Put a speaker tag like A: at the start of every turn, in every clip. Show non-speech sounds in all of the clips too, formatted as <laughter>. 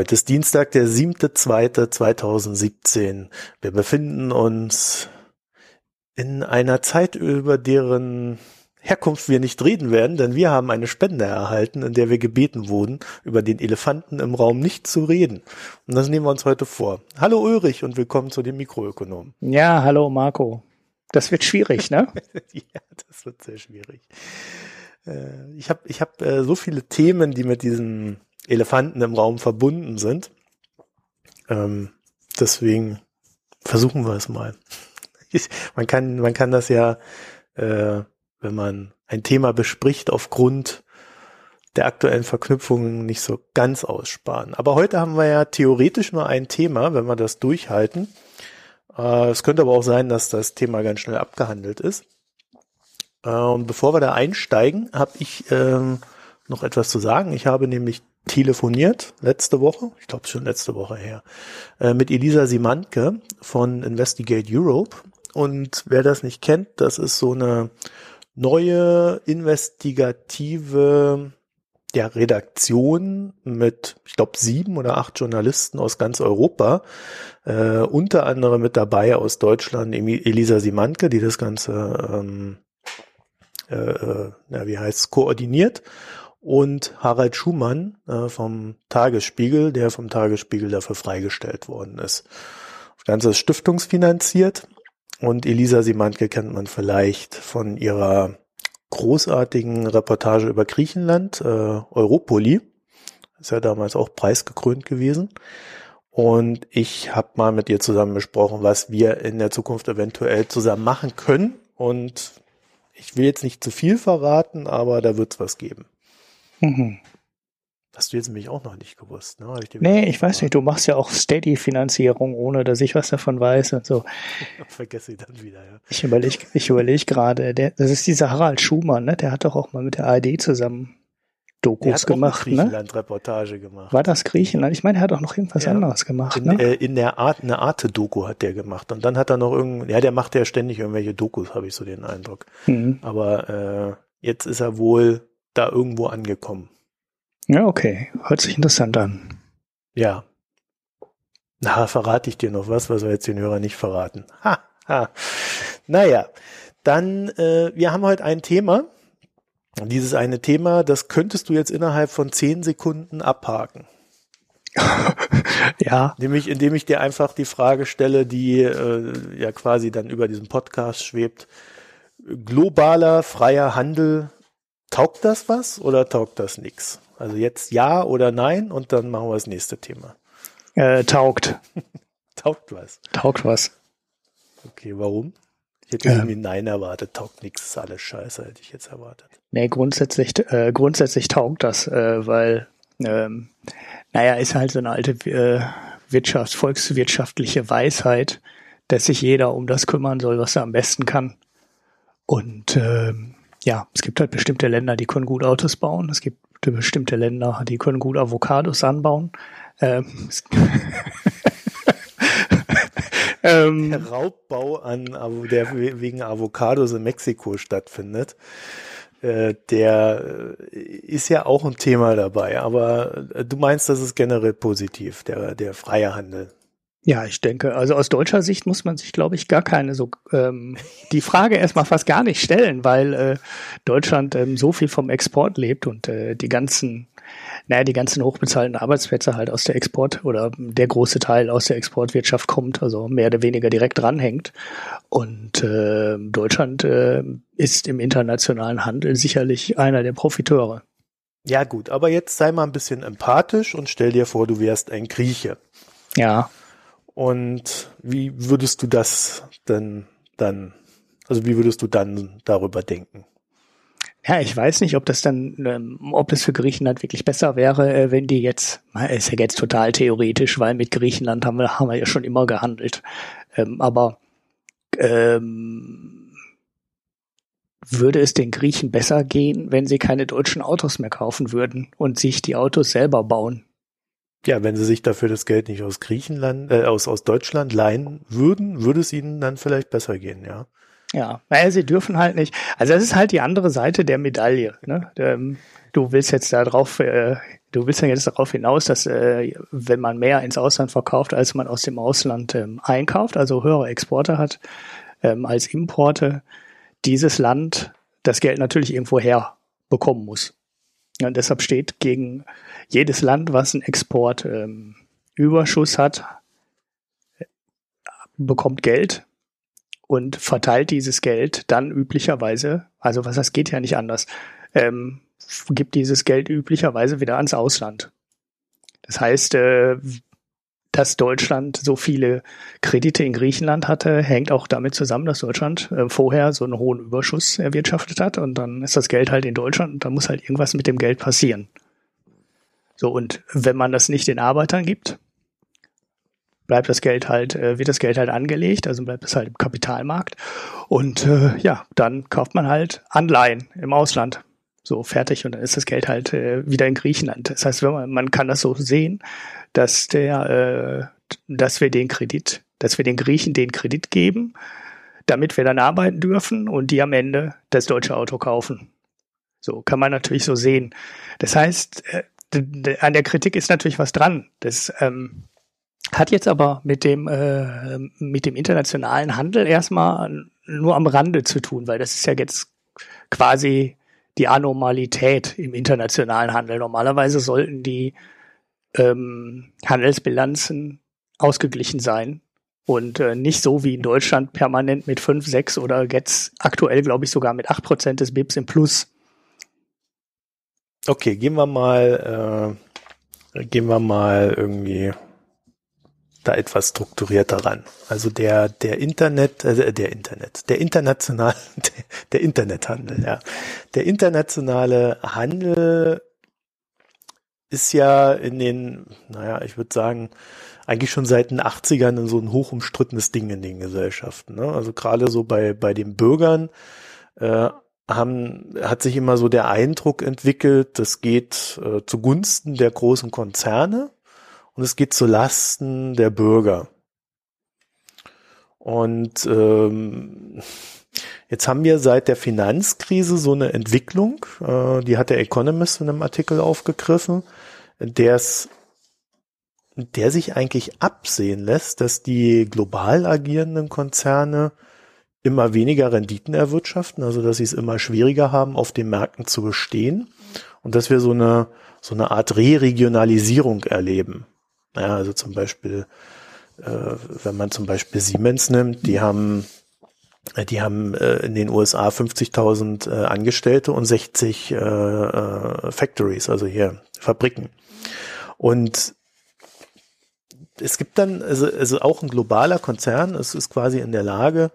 A: Heute ist Dienstag, der 7.2.2017. Wir befinden uns in einer Zeit, über deren Herkunft wir nicht reden werden, denn wir haben eine Spende erhalten, in der wir gebeten wurden, über den Elefanten im Raum nicht zu reden. Und das nehmen wir uns heute vor. Hallo Ulrich und willkommen zu den Mikroökonomen.
B: Ja, hallo Marco. Das wird schwierig, ne? <laughs>
A: ja, das wird sehr schwierig. Äh, ich habe ich hab, äh, so viele Themen, die mit diesem Elefanten im Raum verbunden sind. Ähm, deswegen versuchen wir es mal. Ich, man kann, man kann das ja, äh, wenn man ein Thema bespricht, aufgrund der aktuellen Verknüpfungen nicht so ganz aussparen. Aber heute haben wir ja theoretisch nur ein Thema, wenn wir das durchhalten. Äh, es könnte aber auch sein, dass das Thema ganz schnell abgehandelt ist. Äh, und bevor wir da einsteigen, habe ich ähm, noch etwas zu sagen. Ich habe nämlich telefoniert letzte Woche, ich glaube schon letzte Woche her, äh, mit Elisa Simanke von Investigate Europe. Und wer das nicht kennt, das ist so eine neue investigative ja, Redaktion mit, ich glaube, sieben oder acht Journalisten aus ganz Europa, äh, unter anderem mit dabei aus Deutschland Elisa Simanke, die das Ganze, ähm, äh, äh, ja, wie heißt koordiniert und Harald Schumann äh, vom Tagesspiegel, der vom Tagesspiegel dafür freigestellt worden ist. Das Ganze ist stiftungsfinanziert und Elisa Simantke kennt man vielleicht von ihrer großartigen Reportage über Griechenland, äh, Europoli. Ist ja damals auch preisgekrönt gewesen. Und ich habe mal mit ihr zusammen besprochen, was wir in der Zukunft eventuell zusammen machen können. Und ich will jetzt nicht zu viel verraten, aber da wird es was geben. Mhm. Hast du jetzt nämlich auch noch nicht gewusst, ne?
B: Ich nee, ich weiß nicht, du machst ja auch Steady-Finanzierung, ohne dass ich was davon weiß und so. <laughs>
A: Vergesse ich dann wieder, ja.
B: Ich überlege ich überleg gerade, das ist dieser Harald Schumann, ne? Der hat doch auch mal mit der ARD zusammen Dokus gemacht,
A: ne? Griechenland-Reportage gemacht.
B: War das Griechenland? Ich meine, er hat auch noch irgendwas ja. anderes gemacht,
A: in,
B: ne?
A: Äh, in der Art, eine Arte-Doku hat der gemacht. Und dann hat er noch irgend, ja, der macht ja ständig irgendwelche Dokus, habe ich so den Eindruck. Mhm. Aber äh, jetzt ist er wohl da irgendwo angekommen.
B: Ja, okay. Hört sich interessant an.
A: Ja. Na, verrate ich dir noch was, was wir jetzt den Hörern nicht verraten. <laughs> Ha, ha. Naja, dann, äh, wir haben heute ein Thema. Dieses eine Thema, das könntest du jetzt innerhalb von zehn Sekunden abhaken. <laughs>
B: ja.
A: Nämlich, indem ich dir einfach die Frage stelle, die äh, ja quasi dann über diesen Podcast schwebt. Globaler freier Handel Taugt das was oder taugt das nichts? Also jetzt ja oder nein und dann machen wir das nächste Thema.
B: Äh, taugt. <laughs>
A: taugt was.
B: Taugt was.
A: Okay, warum? Ich hätte ähm. irgendwie Nein erwartet. Taugt nichts, ist alles scheiße, hätte ich jetzt erwartet.
B: Nee, grundsätzlich, äh, grundsätzlich taugt das, äh, weil, ähm, naja, ist halt so eine alte äh, Wirtschaft, volkswirtschaftliche Weisheit, dass sich jeder um das kümmern soll, was er am besten kann. Und ähm, ja, es gibt halt bestimmte Länder, die können gut Autos bauen. Es gibt bestimmte Länder, die können gut Avocados anbauen. Ähm, <laughs>
A: ähm, der Raubbau an, der wegen Avocados in Mexiko stattfindet, äh, der äh, ist ja auch ein Thema dabei. Aber äh, du meinst, das ist generell positiv, der, der freie Handel.
B: Ja, ich denke, also aus deutscher Sicht muss man sich, glaube ich, gar keine so ähm, die Frage erstmal fast gar nicht stellen, weil äh, Deutschland ähm, so viel vom Export lebt und äh, die ganzen, naja, die ganzen hochbezahlten Arbeitsplätze halt aus der Export oder der große Teil aus der Exportwirtschaft kommt, also mehr oder weniger direkt dranhängt. Und äh, Deutschland äh, ist im internationalen Handel sicherlich einer der Profiteure.
A: Ja gut, aber jetzt sei mal ein bisschen empathisch und stell dir vor, du wärst ein Grieche.
B: Ja.
A: Und wie würdest du das denn dann, also wie würdest du dann darüber denken?
B: Ja, ich weiß nicht, ob das dann, ähm, ob das für Griechenland wirklich besser wäre, äh, wenn die jetzt, ist ja jetzt total theoretisch, weil mit Griechenland haben wir, haben wir ja schon immer gehandelt. Ähm, aber ähm, würde es den Griechen besser gehen, wenn sie keine deutschen Autos mehr kaufen würden und sich die Autos selber bauen?
A: Ja, wenn sie sich dafür das Geld nicht aus Griechenland, äh, aus, aus Deutschland leihen würden, würde es ihnen dann vielleicht besser gehen, ja.
B: Ja, naja, sie dürfen halt nicht. Also das ist halt die andere Seite der Medaille. Ne? Ähm, du willst jetzt da drauf äh, du willst ja jetzt darauf hinaus, dass äh, wenn man mehr ins Ausland verkauft, als man aus dem Ausland ähm, einkauft, also höhere Exporte hat ähm, als Importe, dieses Land das Geld natürlich irgendwo her bekommen muss. Ja, deshalb steht gegen jedes Land, was einen Exportüberschuss ähm, hat, bekommt Geld und verteilt dieses Geld dann üblicherweise, also was das geht ja nicht anders, ähm, gibt dieses Geld üblicherweise wieder ans Ausland. Das heißt, äh, dass Deutschland so viele Kredite in Griechenland hatte, hängt auch damit zusammen, dass Deutschland äh, vorher so einen hohen Überschuss erwirtschaftet hat und dann ist das Geld halt in Deutschland und da muss halt irgendwas mit dem Geld passieren. So, und wenn man das nicht den Arbeitern gibt, bleibt das Geld halt, äh, wird das Geld halt angelegt, also bleibt es halt im Kapitalmarkt. Und äh, ja, dann kauft man halt Anleihen im Ausland. So fertig und dann ist das Geld halt äh, wieder in Griechenland. Das heißt, wenn man, man kann das so sehen, dass der, äh, dass wir den Kredit, dass wir den Griechen den Kredit geben, damit wir dann arbeiten dürfen und die am Ende das deutsche Auto kaufen. So kann man natürlich so sehen. Das heißt, äh, an der Kritik ist natürlich was dran. Das ähm, hat jetzt aber mit dem äh, mit dem internationalen Handel erstmal nur am Rande zu tun, weil das ist ja jetzt quasi die Anormalität im internationalen Handel. Normalerweise sollten die ähm, Handelsbilanzen ausgeglichen sein und äh, nicht so wie in Deutschland permanent mit 5, 6 oder jetzt aktuell, glaube ich, sogar mit 8 Prozent des BIPs im Plus.
A: Okay, gehen wir mal, äh, gehen wir mal irgendwie da etwas strukturierter ran. Also der, der Internet, äh, der Internet, der international, <laughs> der, der Internethandel, ja. Der internationale Handel ist ja in den, naja, ich würde sagen, eigentlich schon seit den 80ern so ein hoch umstrittenes Ding in den Gesellschaften. Ne? Also gerade so bei, bei den Bürgern äh, haben, hat sich immer so der Eindruck entwickelt, das geht äh, zugunsten der großen Konzerne und es geht zu Lasten der Bürger. Und ähm, Jetzt haben wir seit der Finanzkrise so eine Entwicklung, äh, die hat der Economist in einem Artikel aufgegriffen, der's, der sich eigentlich absehen lässt, dass die global agierenden Konzerne immer weniger Renditen erwirtschaften, also dass sie es immer schwieriger haben, auf den Märkten zu bestehen und dass wir so eine, so eine Art Re-Regionalisierung erleben. Ja, also zum Beispiel, äh, wenn man zum Beispiel Siemens nimmt, die haben die haben äh, in den USA 50.000 äh, Angestellte und 60 äh, äh, Factories, also hier Fabriken. Und es gibt dann, also, also auch ein globaler Konzern, es ist quasi in der Lage,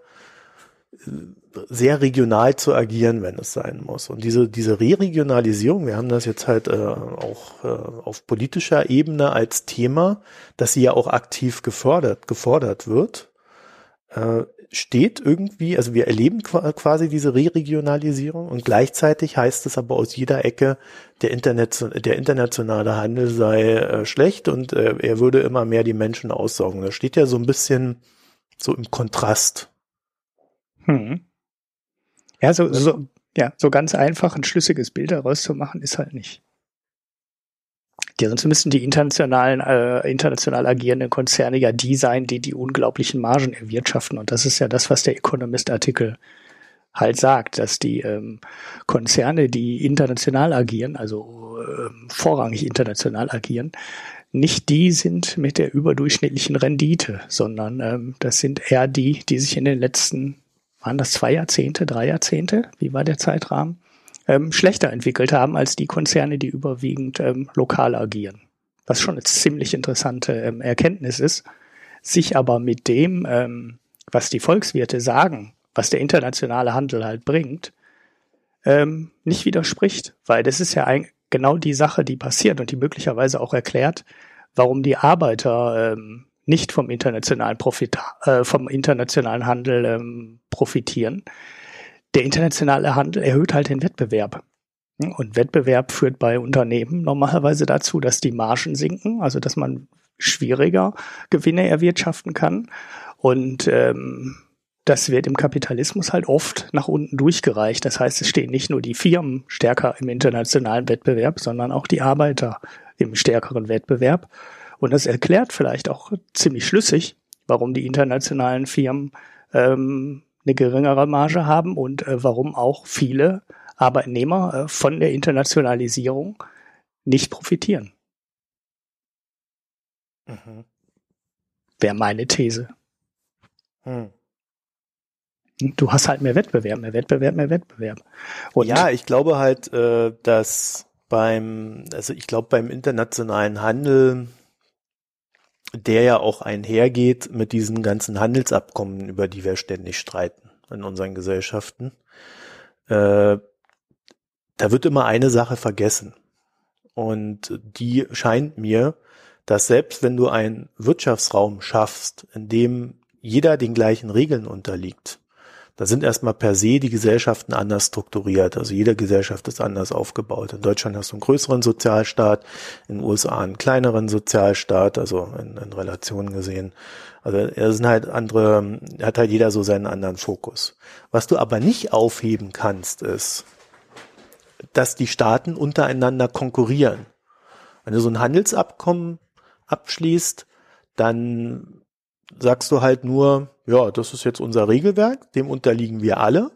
A: sehr regional zu agieren, wenn es sein muss. Und diese, diese Re-Regionalisierung, wir haben das jetzt halt äh, auch äh, auf politischer Ebene als Thema, dass sie ja auch aktiv gefordert, gefordert wird, äh, steht irgendwie, also wir erleben quasi diese Re-Regionalisierung und gleichzeitig heißt es aber aus jeder Ecke, der, Internet, der internationale Handel sei äh, schlecht und äh, er würde immer mehr die Menschen aussaugen. Das steht ja so ein bisschen so im Kontrast.
B: Hm. Ja, so, so, ja, so ganz einfach ein schlüssiges Bild daraus zu machen, ist halt nicht. Ja, sonst müssten die internationalen, äh, international agierenden Konzerne ja die sein, die die unglaublichen Margen erwirtschaften. Und das ist ja das, was der Economist-Artikel halt sagt, dass die ähm, Konzerne, die international agieren, also äh, vorrangig international agieren, nicht die sind mit der überdurchschnittlichen Rendite, sondern ähm, das sind eher die, die sich in den letzten, waren das zwei Jahrzehnte, drei Jahrzehnte, wie war der Zeitrahmen, ähm, schlechter entwickelt haben als die Konzerne, die überwiegend ähm, lokal agieren. Was schon eine ziemlich interessante ähm, Erkenntnis ist, sich aber mit dem, ähm, was die Volkswirte sagen, was der internationale Handel halt bringt, ähm, nicht widerspricht, weil das ist ja ein, genau die Sache, die passiert und die möglicherweise auch erklärt, warum die Arbeiter ähm, nicht vom internationalen Profit, äh, vom internationalen Handel ähm, profitieren, der internationale Handel erhöht halt den Wettbewerb. Und Wettbewerb führt bei Unternehmen normalerweise dazu, dass die Margen sinken, also dass man schwieriger Gewinne erwirtschaften kann. Und ähm, das wird im Kapitalismus halt oft nach unten durchgereicht. Das heißt, es stehen nicht nur die Firmen stärker im internationalen Wettbewerb, sondern auch die Arbeiter im stärkeren Wettbewerb. Und das erklärt vielleicht auch ziemlich schlüssig, warum die internationalen Firmen ähm, eine geringere Marge haben und äh, warum auch viele Arbeitnehmer äh, von der Internationalisierung nicht profitieren. Mhm. Wäre meine These. Hm. Du hast halt mehr Wettbewerb, mehr Wettbewerb, mehr Wettbewerb.
A: Und ja, ich glaube halt, äh, dass beim, also ich glaube beim internationalen Handel, der ja auch einhergeht mit diesen ganzen Handelsabkommen, über die wir ständig streiten in unseren Gesellschaften, äh, da wird immer eine Sache vergessen. Und die scheint mir, dass selbst wenn du einen Wirtschaftsraum schaffst, in dem jeder den gleichen Regeln unterliegt, da sind erstmal per se die Gesellschaften anders strukturiert. Also jede Gesellschaft ist anders aufgebaut. In Deutschland hast du einen größeren Sozialstaat, in den USA einen kleineren Sozialstaat, also in, in Relationen gesehen. Also es sind halt andere, hat halt jeder so seinen anderen Fokus. Was du aber nicht aufheben kannst, ist, dass die Staaten untereinander konkurrieren. Wenn du so ein Handelsabkommen abschließt, dann sagst du halt nur, ja, das ist jetzt unser Regelwerk, dem unterliegen wir alle.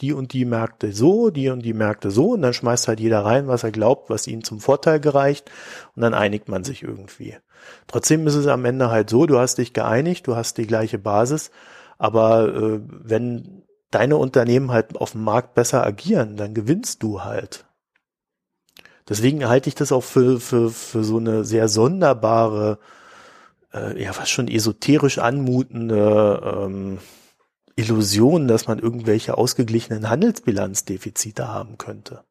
A: Die und die Märkte so, die und die Märkte so, und dann schmeißt halt jeder rein, was er glaubt, was ihm zum Vorteil gereicht, und dann einigt man sich irgendwie. Trotzdem ist es am Ende halt so, du hast dich geeinigt, du hast die gleiche Basis, aber äh, wenn deine Unternehmen halt auf dem Markt besser agieren, dann gewinnst du halt. Deswegen halte ich das auch für, für, für so eine sehr sonderbare äh, ja was schon esoterisch anmutende ähm, Illusion, dass man irgendwelche ausgeglichenen Handelsbilanzdefizite haben könnte.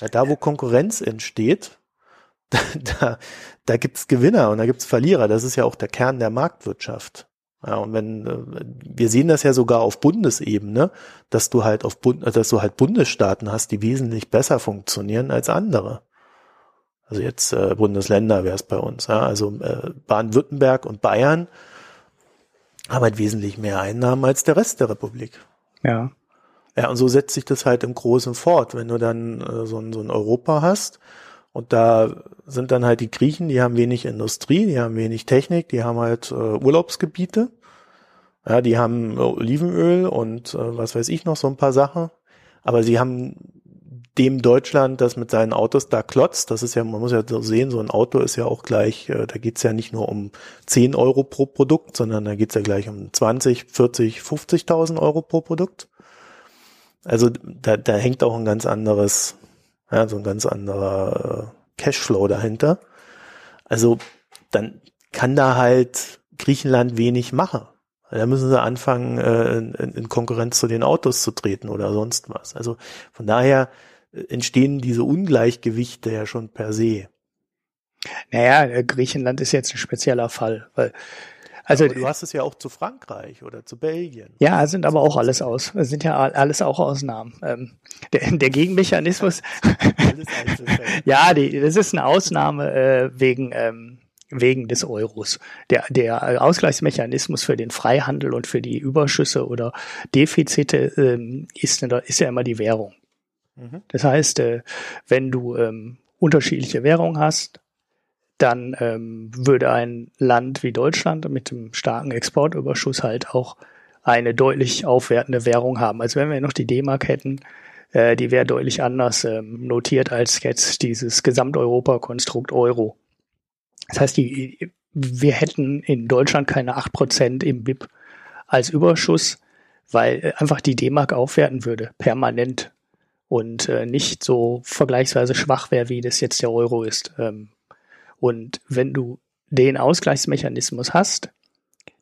A: Ja, da, wo Konkurrenz entsteht, <laughs> da, da, da gibt's Gewinner und da gibt's Verlierer. Das ist ja auch der Kern der Marktwirtschaft. Ja, und wenn äh, wir sehen das ja sogar auf Bundesebene, dass du halt auf Bund, dass du halt Bundesstaaten hast, die wesentlich besser funktionieren als andere. Also jetzt äh, Bundesländer wäre es bei uns. Ja? Also äh, Baden-Württemberg und Bayern haben halt wesentlich mehr Einnahmen als der Rest der Republik.
B: Ja.
A: Ja, und so setzt sich das halt im Großen fort. Wenn du dann äh, so, ein, so ein Europa hast und da sind dann halt die Griechen, die haben wenig Industrie, die haben wenig Technik, die haben halt äh, Urlaubsgebiete. Ja, die haben Olivenöl und äh, was weiß ich noch, so ein paar Sachen. Aber sie haben dem Deutschland, das mit seinen Autos da klotzt, das ist ja, man muss ja so sehen, so ein Auto ist ja auch gleich, äh, da geht's ja nicht nur um 10 Euro pro Produkt, sondern da geht's ja gleich um 20, 40, 50.000 Euro pro Produkt. Also da, da hängt auch ein ganz anderes, ja, so ein ganz anderer äh, Cashflow dahinter. Also dann kann da halt Griechenland wenig machen. Da müssen sie anfangen, äh, in, in Konkurrenz zu den Autos zu treten oder sonst was. Also von daher entstehen diese Ungleichgewichte ja schon per se.
B: Naja, äh, Griechenland ist jetzt ein spezieller Fall, weil also
A: aber du hast es ja auch zu Frankreich oder zu Belgien.
B: Ja, sind aber auch alles aus, sind ja alles auch Ausnahmen. Ähm, der, der Gegenmechanismus. <laughs> <laughs> ja, die, das ist eine Ausnahme äh, wegen ähm, wegen des Euros. Der, der Ausgleichsmechanismus für den Freihandel und für die Überschüsse oder Defizite ähm, ist, ist ja immer die Währung. Mhm. Das heißt, äh, wenn du ähm, unterschiedliche Währungen hast, dann ähm, würde ein Land wie Deutschland mit dem starken Exportüberschuss halt auch eine deutlich aufwertende Währung haben. Also wenn wir noch die D-Mark hätten, äh, die wäre deutlich anders ähm, notiert als jetzt dieses Gesamteuropa-Konstrukt Euro. Das heißt, die, wir hätten in Deutschland keine acht Prozent im BIP als Überschuss, weil einfach die D-Mark aufwerten würde, permanent und äh, nicht so vergleichsweise schwach wäre, wie das jetzt der Euro ist. Ähm, und wenn du den Ausgleichsmechanismus hast,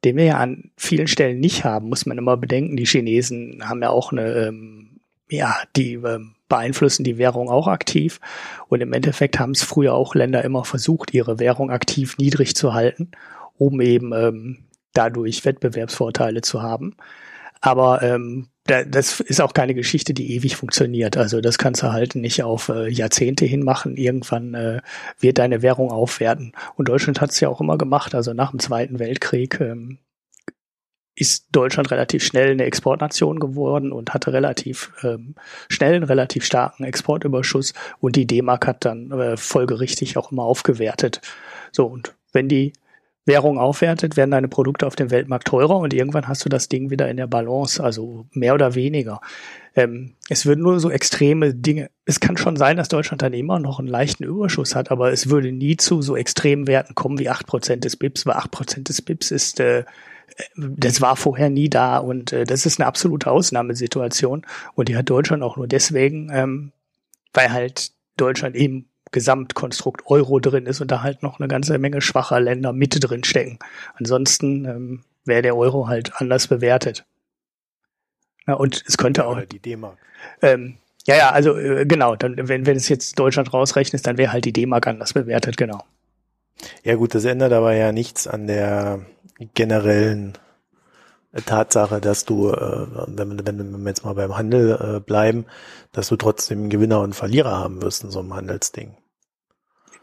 B: den wir ja an vielen Stellen nicht haben, muss man immer bedenken, die Chinesen haben ja auch eine, ähm, ja, die ähm, beeinflussen die Währung auch aktiv. Und im Endeffekt haben es früher auch Länder immer versucht, ihre Währung aktiv niedrig zu halten, um eben ähm, dadurch Wettbewerbsvorteile zu haben. Aber ähm, das ist auch keine Geschichte, die ewig funktioniert. Also das kannst du halt nicht auf äh, Jahrzehnte hinmachen. Irgendwann äh, wird deine Währung aufwerten. Und Deutschland hat es ja auch immer gemacht. Also nach dem Zweiten Weltkrieg ähm, ist Deutschland relativ schnell eine Exportnation geworden und hatte relativ ähm, schnell einen relativ starken Exportüberschuss und die D-Mark hat dann äh, folgerichtig auch immer aufgewertet. So, und wenn die Währung aufwertet, werden deine Produkte auf dem Weltmarkt teurer und irgendwann hast du das Ding wieder in der Balance, also mehr oder weniger. Ähm, es würden nur so extreme Dinge, es kann schon sein, dass Deutschland dann immer noch einen leichten Überschuss hat, aber es würde nie zu so extremen Werten kommen wie acht Prozent des BIPs, weil acht Prozent des BIPs ist äh, das war vorher nie da und äh, das ist eine absolute Ausnahmesituation und die hat Deutschland auch nur deswegen, ähm, weil halt Deutschland im Gesamtkonstrukt Euro drin ist und da halt noch eine ganze Menge schwacher Länder Mitte drin stecken. Ansonsten ähm, wäre der Euro halt anders bewertet. Ja, und es könnte auch.
A: die D-Mark.
B: Ähm, ja, ja, also äh, genau, dann, wenn, wenn es jetzt Deutschland rausrechnet, dann wäre halt die D-Mark anders bewertet, genau.
A: Ja gut, das ändert aber ja nichts an der generellen Tatsache, dass du, äh, wenn, wenn wir jetzt mal beim Handel äh, bleiben, dass du trotzdem Gewinner und Verlierer haben wirst in so einem Handelsding.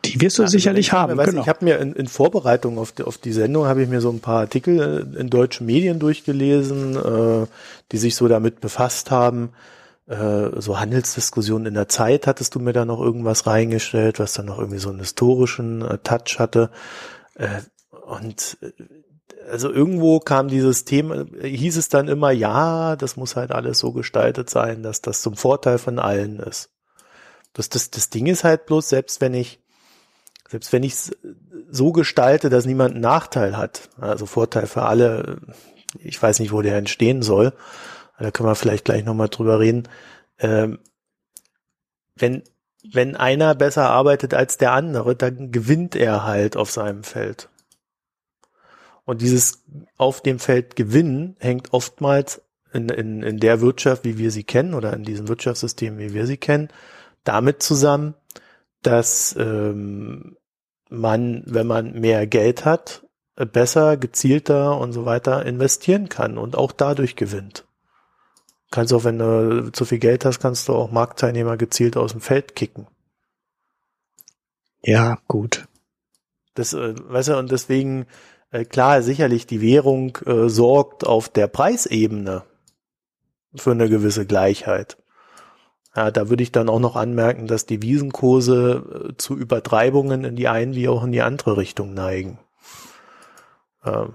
B: Die wirst du ja, sicherlich
A: also
B: haben.
A: Weiß, genau. Ich habe mir in, in Vorbereitung auf die, auf die Sendung habe ich mir so ein paar Artikel in deutschen Medien durchgelesen, äh, die sich so damit befasst haben. Äh, so Handelsdiskussionen in der Zeit hattest du mir da noch irgendwas reingestellt, was dann noch irgendwie so einen historischen äh, Touch hatte. Äh, und äh, also irgendwo kam dieses Thema, hieß es dann immer, ja, das muss halt alles so gestaltet sein, dass das zum Vorteil von allen ist. Das, das, das Ding ist halt bloß, selbst wenn ich, selbst wenn ich es so gestalte, dass niemand einen Nachteil hat, also Vorteil für alle, ich weiß nicht, wo der entstehen soll, da können wir vielleicht gleich nochmal drüber reden, ähm, wenn, wenn einer besser arbeitet als der andere, dann gewinnt er halt auf seinem Feld. Und dieses auf dem Feld gewinnen hängt oftmals in, in, in der Wirtschaft, wie wir sie kennen, oder in diesem Wirtschaftssystem, wie wir sie kennen, damit zusammen, dass ähm, man, wenn man mehr Geld hat, besser, gezielter und so weiter investieren kann und auch dadurch gewinnt. Kannst auch, wenn du zu viel Geld hast, kannst du auch Marktteilnehmer gezielt aus dem Feld kicken.
B: Ja, gut.
A: Das, äh, weißt du, und deswegen klar, sicherlich die Währung äh, sorgt auf der Preisebene für eine gewisse Gleichheit. Ja, da würde ich dann auch noch anmerken, dass die Wiesenkurse äh, zu Übertreibungen in die eine wie auch in die andere Richtung neigen. Äh,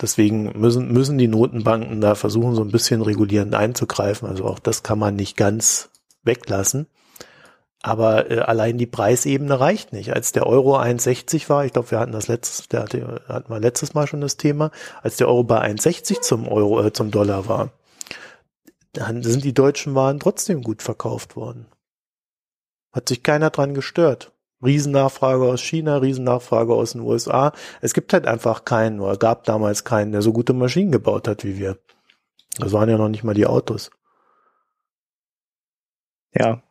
A: deswegen müssen, müssen die Notenbanken da versuchen, so ein bisschen regulierend einzugreifen. Also auch das kann man nicht ganz weglassen. Aber äh, allein die Preisebene reicht nicht. Als der Euro 1,60 war, ich glaube, wir hatten das letztes, der hatte, hatten wir letztes Mal schon das Thema, als der Euro bei 1,60 zum Euro, äh, zum Dollar war, dann sind die deutschen Waren trotzdem gut verkauft worden. Hat sich keiner dran gestört. Riesennachfrage aus China, Riesennachfrage aus den USA. Es gibt halt einfach keinen oder gab damals keinen, der so gute Maschinen gebaut hat wie wir. Das waren ja noch nicht mal die Autos.
B: Ja,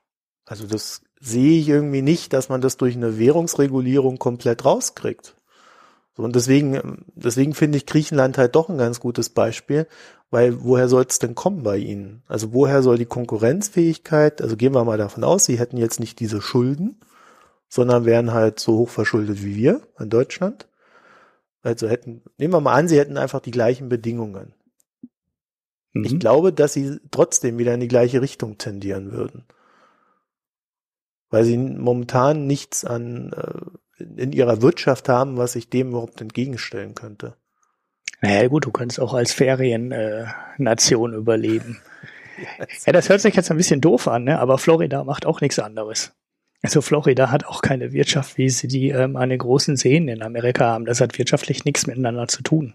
A: also das sehe ich irgendwie nicht, dass man das durch eine Währungsregulierung komplett rauskriegt. So, und deswegen, deswegen finde ich Griechenland halt doch ein ganz gutes Beispiel, weil woher soll es denn kommen bei ihnen? Also woher soll die Konkurrenzfähigkeit, also gehen wir mal davon aus, sie hätten jetzt nicht diese Schulden, sondern wären halt so hoch verschuldet wie wir in Deutschland. Also hätten, nehmen wir mal an, sie hätten einfach die gleichen Bedingungen. Mhm. Ich glaube, dass sie trotzdem wieder in die gleiche Richtung tendieren würden weil sie momentan nichts an äh, in ihrer Wirtschaft haben, was sich dem überhaupt entgegenstellen könnte.
B: Naja gut, du könntest auch als Feriennation äh, überleben. ja, das hört sich jetzt ein bisschen doof an, ne? aber Florida macht auch nichts anderes. Also Florida hat auch keine Wirtschaft, wie sie die ähm, an den großen Seen in Amerika haben. Das hat wirtschaftlich nichts miteinander zu tun.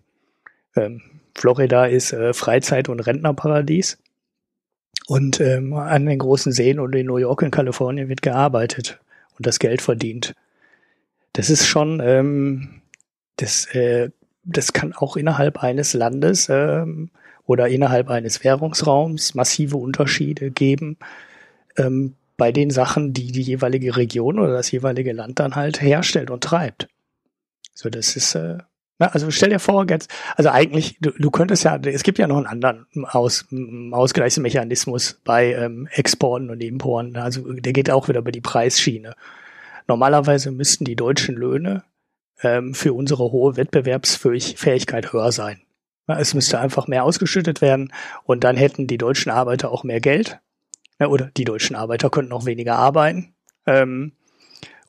B: Ähm, Florida ist äh, Freizeit- und Rentnerparadies. Und ähm, an den großen Seen und in New York und Kalifornien wird gearbeitet und das Geld verdient. Das ist schon, ähm, das, äh, das kann auch innerhalb eines Landes ähm, oder innerhalb eines Währungsraums massive Unterschiede geben ähm, bei den Sachen, die die jeweilige Region oder das jeweilige Land dann halt herstellt und treibt. So, das ist äh, na, also stell dir vor, jetzt, also eigentlich, du, du könntest ja, es gibt ja noch einen anderen Aus, Ausgleichsmechanismus bei ähm, Exporten und Importen. Also der geht auch wieder über die Preisschiene. Normalerweise müssten die deutschen Löhne ähm, für unsere hohe Wettbewerbsfähigkeit höher sein. Es müsste einfach mehr ausgeschüttet werden und dann hätten die deutschen Arbeiter auch mehr Geld. Oder die deutschen Arbeiter könnten auch weniger arbeiten. Ähm,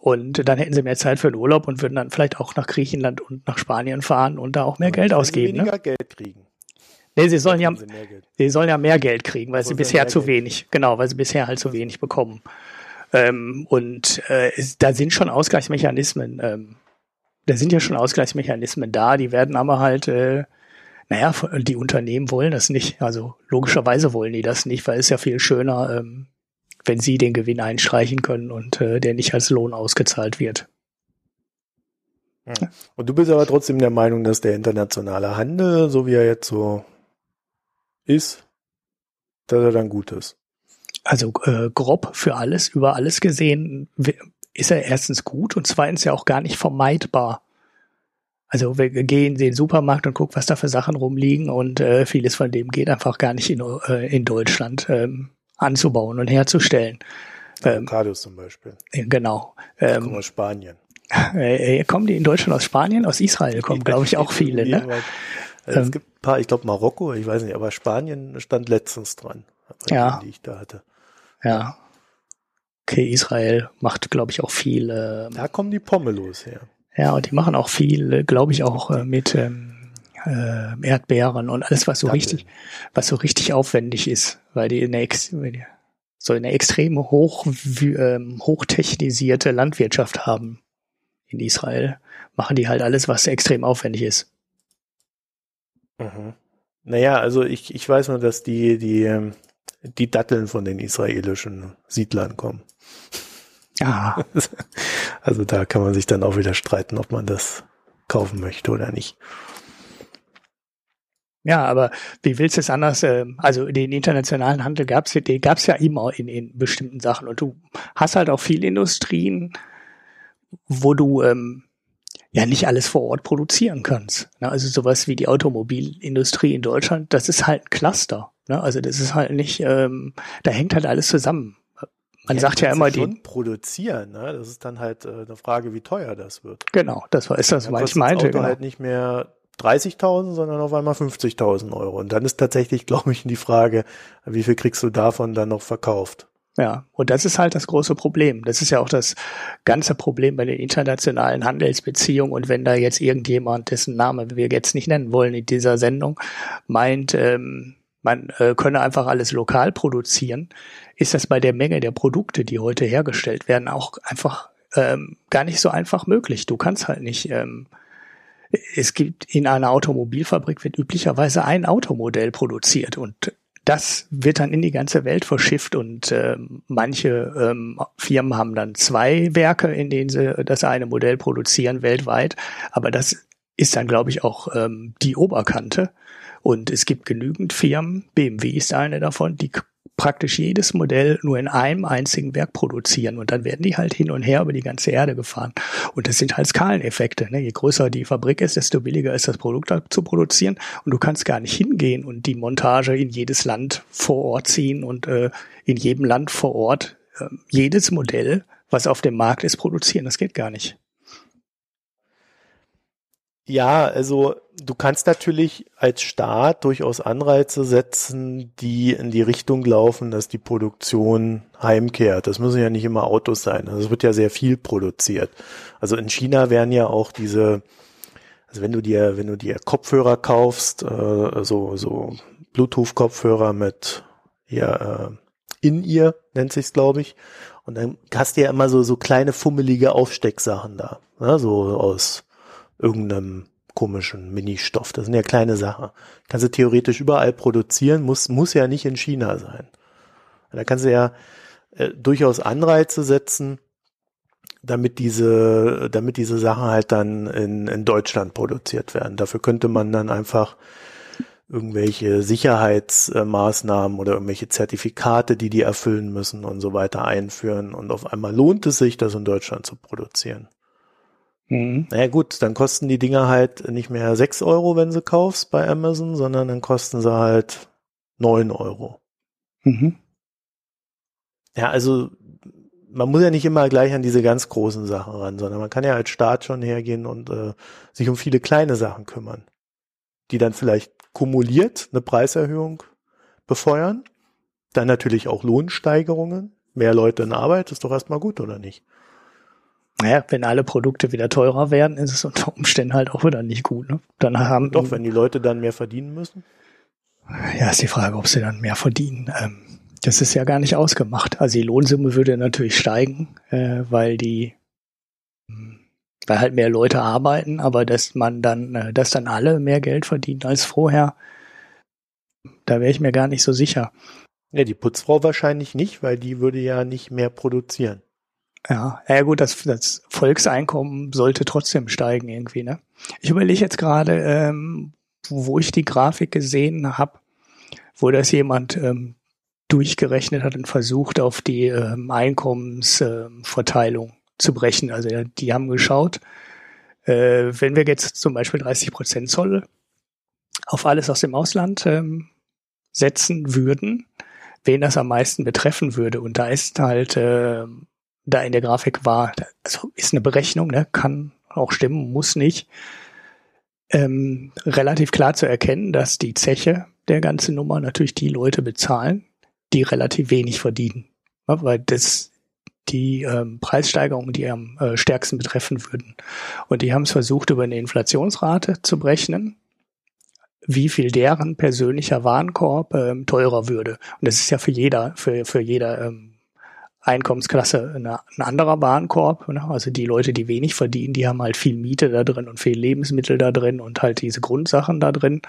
B: und dann hätten sie mehr Zeit für den Urlaub und würden dann vielleicht auch nach Griechenland und nach Spanien fahren und da auch mehr Geld ausgeben.
A: Weniger
B: ne?
A: Geld kriegen.
B: Nee, sie sollen ja, sie, sie, sollen ja mehr Geld kriegen, weil sie bisher zu wenig, kriegen. genau, weil sie bisher halt zu wenig bekommen. Ähm, und äh, da sind schon Ausgleichsmechanismen, ähm, da sind ja schon Ausgleichsmechanismen da, die werden aber halt, äh, naja, die Unternehmen wollen das nicht. Also logischerweise wollen die das nicht, weil es ja viel schöner, ähm, wenn sie den Gewinn einstreichen können und äh, der nicht als Lohn ausgezahlt wird.
A: Und du bist aber trotzdem der Meinung, dass der internationale Handel, so wie er jetzt so ist, dass er dann gut ist.
B: Also äh, grob für alles, über alles gesehen, ist er erstens gut und zweitens ja auch gar nicht vermeidbar. Also wir gehen in den Supermarkt und gucken, was da für Sachen rumliegen und äh, vieles von dem geht einfach gar nicht in, äh, in Deutschland. Ähm, anzubauen und herzustellen.
A: Ähm, Avocados zum Beispiel.
B: Genau.
A: Ähm, kommen aus Spanien. <laughs>
B: Äh, kommen die in Deutschland aus Spanien? Aus Israel kommen, glaube ich, auch viele. Ne?
A: Also es ähm, gibt ein paar, ich glaube Marokko, ich weiß nicht, aber Spanien stand letztens dran,
B: ja.
A: die ich da hatte.
B: Ja. Okay, Israel macht, glaube ich, auch viel. Äh,
A: da kommen die Pommelos her.
B: Ja, und die machen auch viel, glaube ich, auch äh, mit ähm, äh, Erdbeeren und alles, was so Danke. richtig, was so richtig aufwendig ist, weil die eine, so eine extrem hoch, ähm, hochtechnisierte Landwirtschaft haben in Israel, machen die halt alles, was extrem aufwendig ist.
A: Mhm. Naja, also ich, ich weiß nur, dass die, die, ähm, die Datteln von den israelischen Siedlern kommen.
B: Ah. <laughs>
A: Also da kann man sich dann auch wieder streiten, ob man das kaufen möchte oder nicht.
B: Ja, aber wie willst du es anders? Äh, also den internationalen Handel gab's, den gab's ja immer in, in bestimmten Sachen und du hast halt auch viele Industrien, wo du ähm, ja nicht alles vor Ort produzieren kannst. Ne? Also sowas wie die Automobilindustrie in Deutschland, das ist halt ein Cluster. Ne? Also das ist halt nicht, ähm, da hängt halt alles zusammen. Man ja, sagt ja immer die
A: produzieren, ne? Das ist dann halt äh, eine Frage, wie teuer das wird.
B: Genau, das war ist das, was ich meinte. Das
A: Auto
B: genau.
A: halt nicht mehr 30.000, sondern auf einmal 50.000 Euro. Und dann ist tatsächlich, <laughs> glaube ich, die Frage, wie viel kriegst du davon dann noch verkauft?
B: Ja, und das ist halt das große Problem. Das ist ja auch das ganze Problem bei den internationalen Handelsbeziehungen. Und wenn da jetzt irgendjemand, dessen Name wir jetzt nicht nennen wollen in dieser Sendung, meint, ähm, man äh, könne einfach alles lokal produzieren, ist das bei der Menge der Produkte, die heute hergestellt werden, auch einfach ähm, gar nicht so einfach möglich. Du kannst halt nicht ähm, es gibt in einer Automobilfabrik wird üblicherweise ein Automodell produziert und das wird dann in die ganze Welt verschifft und äh, manche ähm, Firmen haben dann zwei Werke, in denen sie das eine Modell produzieren weltweit. Aber das ist dann, glaube ich, auch ähm, die Oberkante. Und es gibt genügend Firmen, BMW ist eine davon, die praktisch jedes Modell nur in einem einzigen Werk produzieren und dann werden die halt hin und her über die ganze Erde gefahren. Und das sind halt Skaleneffekte. Ne? Je größer die Fabrik ist, desto billiger ist das Produkt zu produzieren und du kannst gar nicht hingehen und die Montage in jedes Land vor Ort ziehen und äh, in jedem Land vor Ort äh, jedes Modell, was auf dem Markt ist, produzieren. Das geht gar nicht.
A: Ja, also du kannst natürlich als Staat durchaus Anreize setzen, die in die Richtung laufen, dass die Produktion heimkehrt. Das müssen ja nicht immer Autos sein. Also es wird ja sehr viel produziert. Also in China werden ja auch diese, also wenn du dir, wenn du dir Kopfhörer kaufst, äh, so, so Bluetooth-Kopfhörer mit ja, äh, in ihr nennt sich's, glaube ich. Und dann hast du ja immer so, so kleine fummelige Aufstecksachen da. Ne? So aus irgendeinem komischen Mini-Stoff. Das sind ja kleine Sachen. Kannst du theoretisch überall produzieren, muss, muss ja nicht in China sein. Da kannst du ja äh, durchaus Anreize setzen, damit diese, damit diese Sachen halt dann in, in Deutschland produziert werden. Dafür könnte man dann einfach irgendwelche Sicherheitsmaßnahmen oder irgendwelche Zertifikate, die die erfüllen müssen und so weiter einführen. Und auf einmal lohnt es sich, das in Deutschland zu produzieren. Mhm. Naja gut, dann kosten die Dinger halt nicht mehr sechs Euro, wenn sie kaufst bei Amazon, sondern dann kosten sie halt neun Euro. Mhm. Ja, also man muss ja nicht immer gleich an diese ganz großen Sachen ran, sondern man kann ja als Staat schon hergehen und äh, sich um viele kleine Sachen kümmern. die dann vielleicht kumuliert eine Preiserhöhung befeuern. Dann natürlich auch Lohnsteigerungen. Mehr Leute in Arbeit ist doch erstmal gut, oder nicht?
B: Naja, wenn alle Produkte wieder teurer werden, ist es unter Umständen halt auch wieder nicht gut. Ne? Dann haben
A: Doch, wenn die Leute dann mehr verdienen müssen.
B: Ja, ist die Frage, ob sie dann mehr verdienen. Ähm, das ist ja gar nicht ausgemacht. Also die Lohnsumme würde natürlich steigen, äh, weil die, hm, weil halt mehr Leute arbeiten, aber dass man dann, äh, dass dann alle mehr Geld verdienen als vorher, da wäre ich mir gar nicht so sicher.
A: Ja, die Putzfrau wahrscheinlich nicht, weil die würde ja nicht mehr produzieren.
B: Ja, ja gut, das, das Volkseinkommen sollte trotzdem steigen irgendwie, ne? Ich überlege jetzt gerade, ähm, wo ich die Grafik gesehen habe, wo das jemand ähm, durchgerechnet hat und versucht, auf die ähm, Einkommensverteilung ähm, zu brechen. Also die haben geschaut, äh, wenn wir jetzt zum Beispiel 30 Prozent Zoll auf alles aus dem Ausland ähm, setzen würden, wen das am meisten betreffen würde. Und da ist halt äh, da in der Grafik war, also ist eine Berechnung, ne, kann auch stimmen, muss nicht, ähm, relativ klar zu erkennen, dass die Zeche der ganzen Nummer natürlich die Leute bezahlen, die relativ wenig verdienen. Ja, weil das die ähm, Preissteigerungen, die am äh, stärksten betreffen würden. Und die haben es versucht, über eine Inflationsrate zu berechnen, wie viel deren persönlicher Warenkorb ähm, teurer würde. Und das ist ja für jeder, für, für jeder ähm, Einkommensklasse eine, ein anderer Warenkorb. Ne? Also die Leute, die wenig verdienen, die haben halt viel Miete da drin und viel Lebensmittel da drin und halt diese Grundsachen da drin.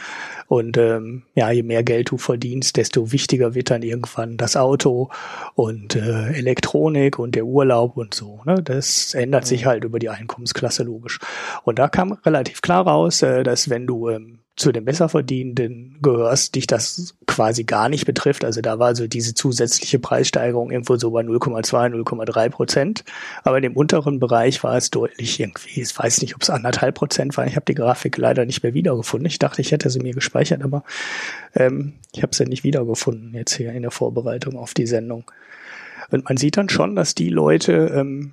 B: Und ähm, ja, je mehr Geld du verdienst, desto wichtiger wird dann irgendwann das Auto und äh, Elektronik und der Urlaub und so. Ne? Das ändert sich halt über die Einkommensklasse logisch. Und da kam relativ klar raus, äh, dass wenn du ähm, zu den Besserverdienenden gehörst, dich das quasi gar nicht betrifft. Also da war so diese zusätzliche Preissteigerung irgendwo so bei 0,2, 0,3 Prozent. Aber in dem unteren Bereich war es deutlich irgendwie, ich weiß nicht, ob es anderthalb Prozent war. Ich habe die Grafik leider nicht mehr wiedergefunden. Ich dachte, ich hätte sie mir gespeichert, aber ähm, ich habe sie nicht wiedergefunden jetzt hier in der Vorbereitung auf die Sendung. Und man sieht dann schon, dass die Leute, ähm,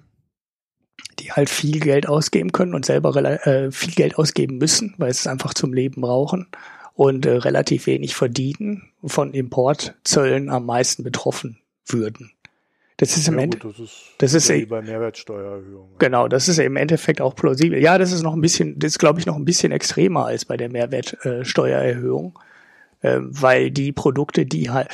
B: die halt viel Geld ausgeben können und selber äh, viel Geld ausgeben müssen, weil sie es einfach zum Leben brauchen und äh, relativ wenig verdienen, von Importzöllen am meisten betroffen würden. Das ist im ja, Endeffekt, das ist, das ist
A: wie bei Mehrwertsteuererhöhung.
B: Genau, das ist im Endeffekt auch plausibel. Ja, das ist noch ein bisschen, das ist glaube ich noch ein bisschen extremer als bei der Mehrwertsteuererhöhung, äh, weil die Produkte, die halt,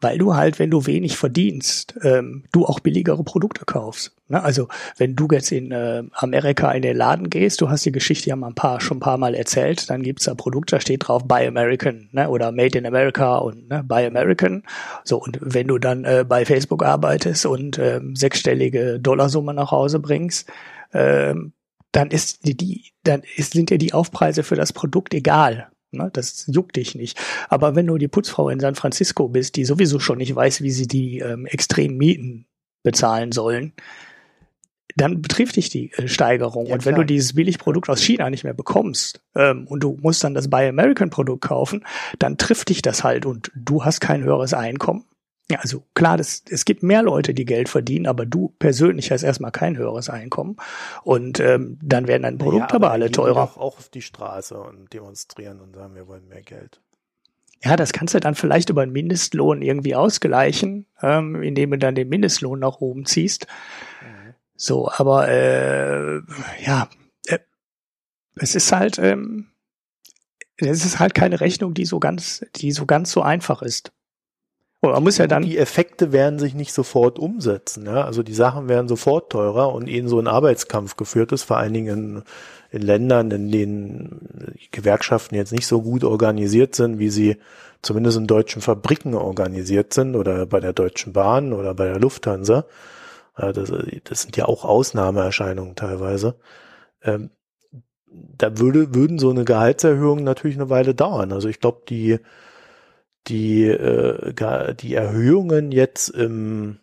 B: weil du halt, wenn du wenig verdienst, ähm, du auch billigere Produkte kaufst. Ne? Also wenn du jetzt in äh, Amerika in den Laden gehst, du hast die Geschichte ja mal ein paar, schon ein paar Mal erzählt, dann gibt's da Produkte, da steht drauf Buy American ne? oder Made in America und ne? Buy American. So, und wenn du dann äh, bei Facebook arbeitest und äh, sechsstellige Dollarsumme nach Hause bringst, äh, dann ist die, die dann ist, sind dir die Aufpreise für das Produkt egal. Ne? Das juckt dich nicht. Aber wenn du die Putzfrau in San Francisco bist, die sowieso schon nicht weiß, wie sie die ähm, extremen Mieten bezahlen sollen, dann betrifft dich die äh, Steigerung. Ja, und wenn klar. du dieses Billigprodukt aus China nicht mehr bekommst ähm, und du musst dann das Buy American Produkt kaufen, dann trifft dich das halt und du hast kein höheres Einkommen ja, also klar, das, es gibt mehr Leute, die Geld verdienen, aber du persönlich hast erstmal kein höheres Einkommen. Und ähm, dann werden deine Produkte ja, aber, aber alle teurer.
A: Auch, auch auf die Straße und demonstrieren und sagen, wir wollen mehr Geld.
B: Ja, das kannst du dann vielleicht über einen Mindestlohn irgendwie ausgleichen, ähm, indem du dann den Mindestlohn nach oben ziehst. Mhm. So, aber äh, ja, äh, es ist halt, ähm, es ist halt keine Rechnung, die so ganz, die so ganz so einfach ist.
A: Und man muss ja dann. Die Effekte werden sich nicht sofort umsetzen. Ja? Also die Sachen werden sofort teurer und ihnen so ein Arbeitskampf geführt ist, vor allen Dingen in, in Ländern, in denen Gewerkschaften jetzt nicht so gut organisiert sind, wie sie zumindest in deutschen Fabriken organisiert sind oder bei der Deutschen Bahn oder bei der Lufthansa. Das, das sind ja auch Ausnahmeerscheinungen teilweise. Ähm, da würde, würden so eine Gehaltserhöhung natürlich eine Weile dauern. Also ich glaube, die die, äh, die Erhöhungen jetzt im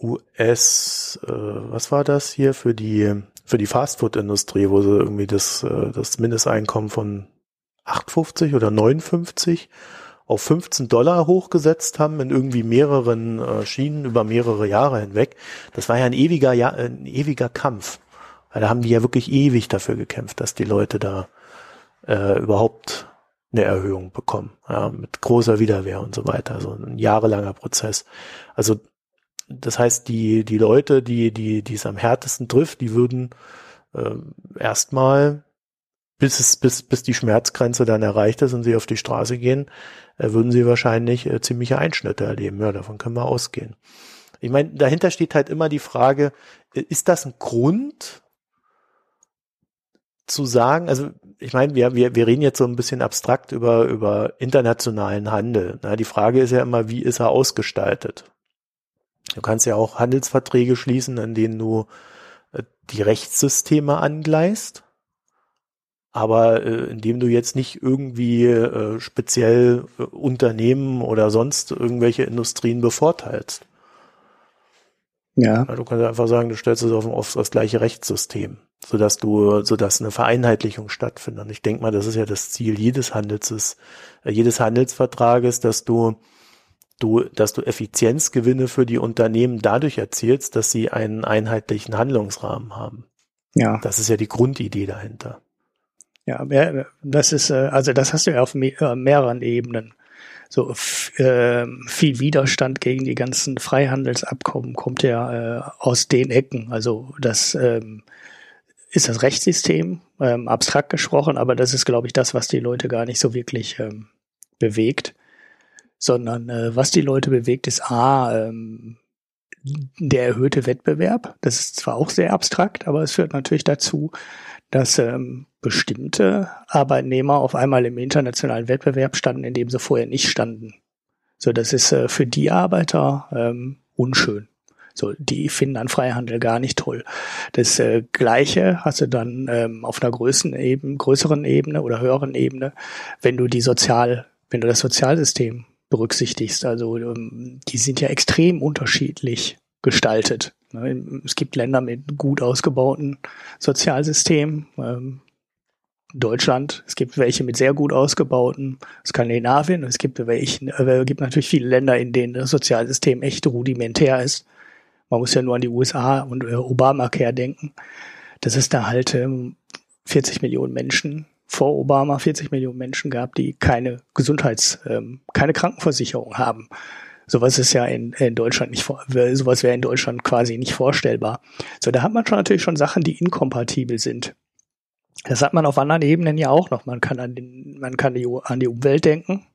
A: US, äh, was war das hier für die für die Fastfood-Industrie, wo sie irgendwie das, äh, das Mindesteinkommen von 8,50 oder 59 auf 15 Dollar hochgesetzt haben in irgendwie mehreren äh, Schienen über mehrere Jahre hinweg. Das war ja ein ewiger, ja, ein ewiger Kampf. Weil da haben die ja wirklich ewig dafür gekämpft, dass die Leute da äh, überhaupt eine Erhöhung bekommen, ja, mit großer Widerwehr und so weiter. So ein jahrelanger Prozess. Also das heißt, die, die Leute, die, die, die es am härtesten trifft, die würden äh, erstmal, bis es, bis, bis die Schmerzgrenze dann erreicht ist und sie auf die Straße gehen, äh, würden sie wahrscheinlich äh, ziemliche Einschnitte erleben. Ja, davon können wir ausgehen. Ich meine, dahinter steht halt immer die Frage, äh, ist das ein Grund zu sagen, also ich meine, wir, wir, wir reden jetzt so ein bisschen abstrakt über, über internationalen Handel. Na, die Frage ist ja immer, wie ist er ausgestaltet? Du kannst ja auch Handelsverträge schließen, in denen du äh, die Rechtssysteme angleichst, aber äh, indem du jetzt nicht irgendwie äh, speziell äh, Unternehmen oder sonst irgendwelche Industrien bevorteilst. Ja. Du kannst einfach sagen, du stellst es auf, auf das gleiche Rechtssystem, sodass du, sodass eine Vereinheitlichung stattfindet. Und ich denke mal, das ist ja das Ziel jedes Handels, äh, jedes Handelsvertrages, dass du du, dass du Effizienzgewinne für die Unternehmen dadurch erzielst, dass sie einen einheitlichen Handlungsrahmen haben. Ja. Das ist ja die Grundidee dahinter.
B: Ja, das ist, äh, also das hast du ja auf äh, mehreren Ebenen. So äh, viel Widerstand gegen die ganzen Freihandelsabkommen kommt ja äh, aus den Ecken. Also das ähm, ist das Rechtssystem, ähm, abstrakt gesprochen, aber das ist, glaube ich, das, was die Leute gar nicht so wirklich ähm, bewegt sondern äh, was die Leute bewegt, ist A, ähm, der erhöhte Wettbewerb. Das ist zwar auch sehr abstrakt, aber es führt natürlich dazu, dass ähm, bestimmte Arbeitnehmer auf einmal im internationalen Wettbewerb standen, in dem sie vorher nicht standen. So, das ist äh, für die Arbeiter ähm, unschön. So, die finden an Freihandel gar nicht toll. Das äh, Gleiche hast du dann ähm, auf einer größeren Ebene, größeren Ebene oder höheren Ebene, wenn du die Sozial, wenn du das Sozialsystem berücksichtigst. Also ähm, die sind ja extrem unterschiedlich gestaltet. Ne? Es gibt Länder mit gut ausgebauten Sozialsystemen. Ähm, Deutschland, es gibt welche mit sehr gut ausgebauten, Skandinavien, es gibt welche, äh, gibt natürlich viele Länder, in denen das Sozialsystem echt rudimentär ist. Man muss ja nur an die USA und äh, Obamacare denken. Das ist da halt ähm, 40 Millionen Menschen vor Obama 40 Millionen Menschen gab, die keine Gesundheits-, ähm, keine Krankenversicherung haben. Sowas ist ja in, in Deutschland nicht, sowas wäre in Deutschland quasi nicht vorstellbar. So, da hat man schon natürlich schon Sachen, die inkompatibel sind. Das hat man auf anderen Ebenen ja auch noch. Man kann an den, man kann die, an die Umwelt denken.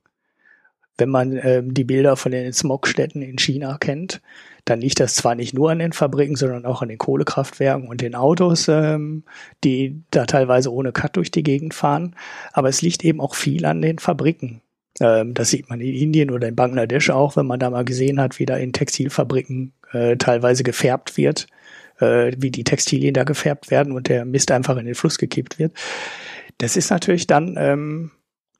B: Wenn man ähm, die Bilder von den Smogstädten in China kennt, dann liegt das zwar nicht nur an den Fabriken, sondern auch an den Kohlekraftwerken und den Autos, ähm, die da teilweise ohne Cut durch die Gegend fahren. Aber es liegt eben auch viel an den Fabriken. Ähm, das sieht man in Indien oder in Bangladesch auch, wenn man da mal gesehen hat, wie da in Textilfabriken äh, teilweise gefärbt wird, äh, wie die Textilien da gefärbt werden und der Mist einfach in den Fluss gekippt wird. Das ist natürlich dann ähm,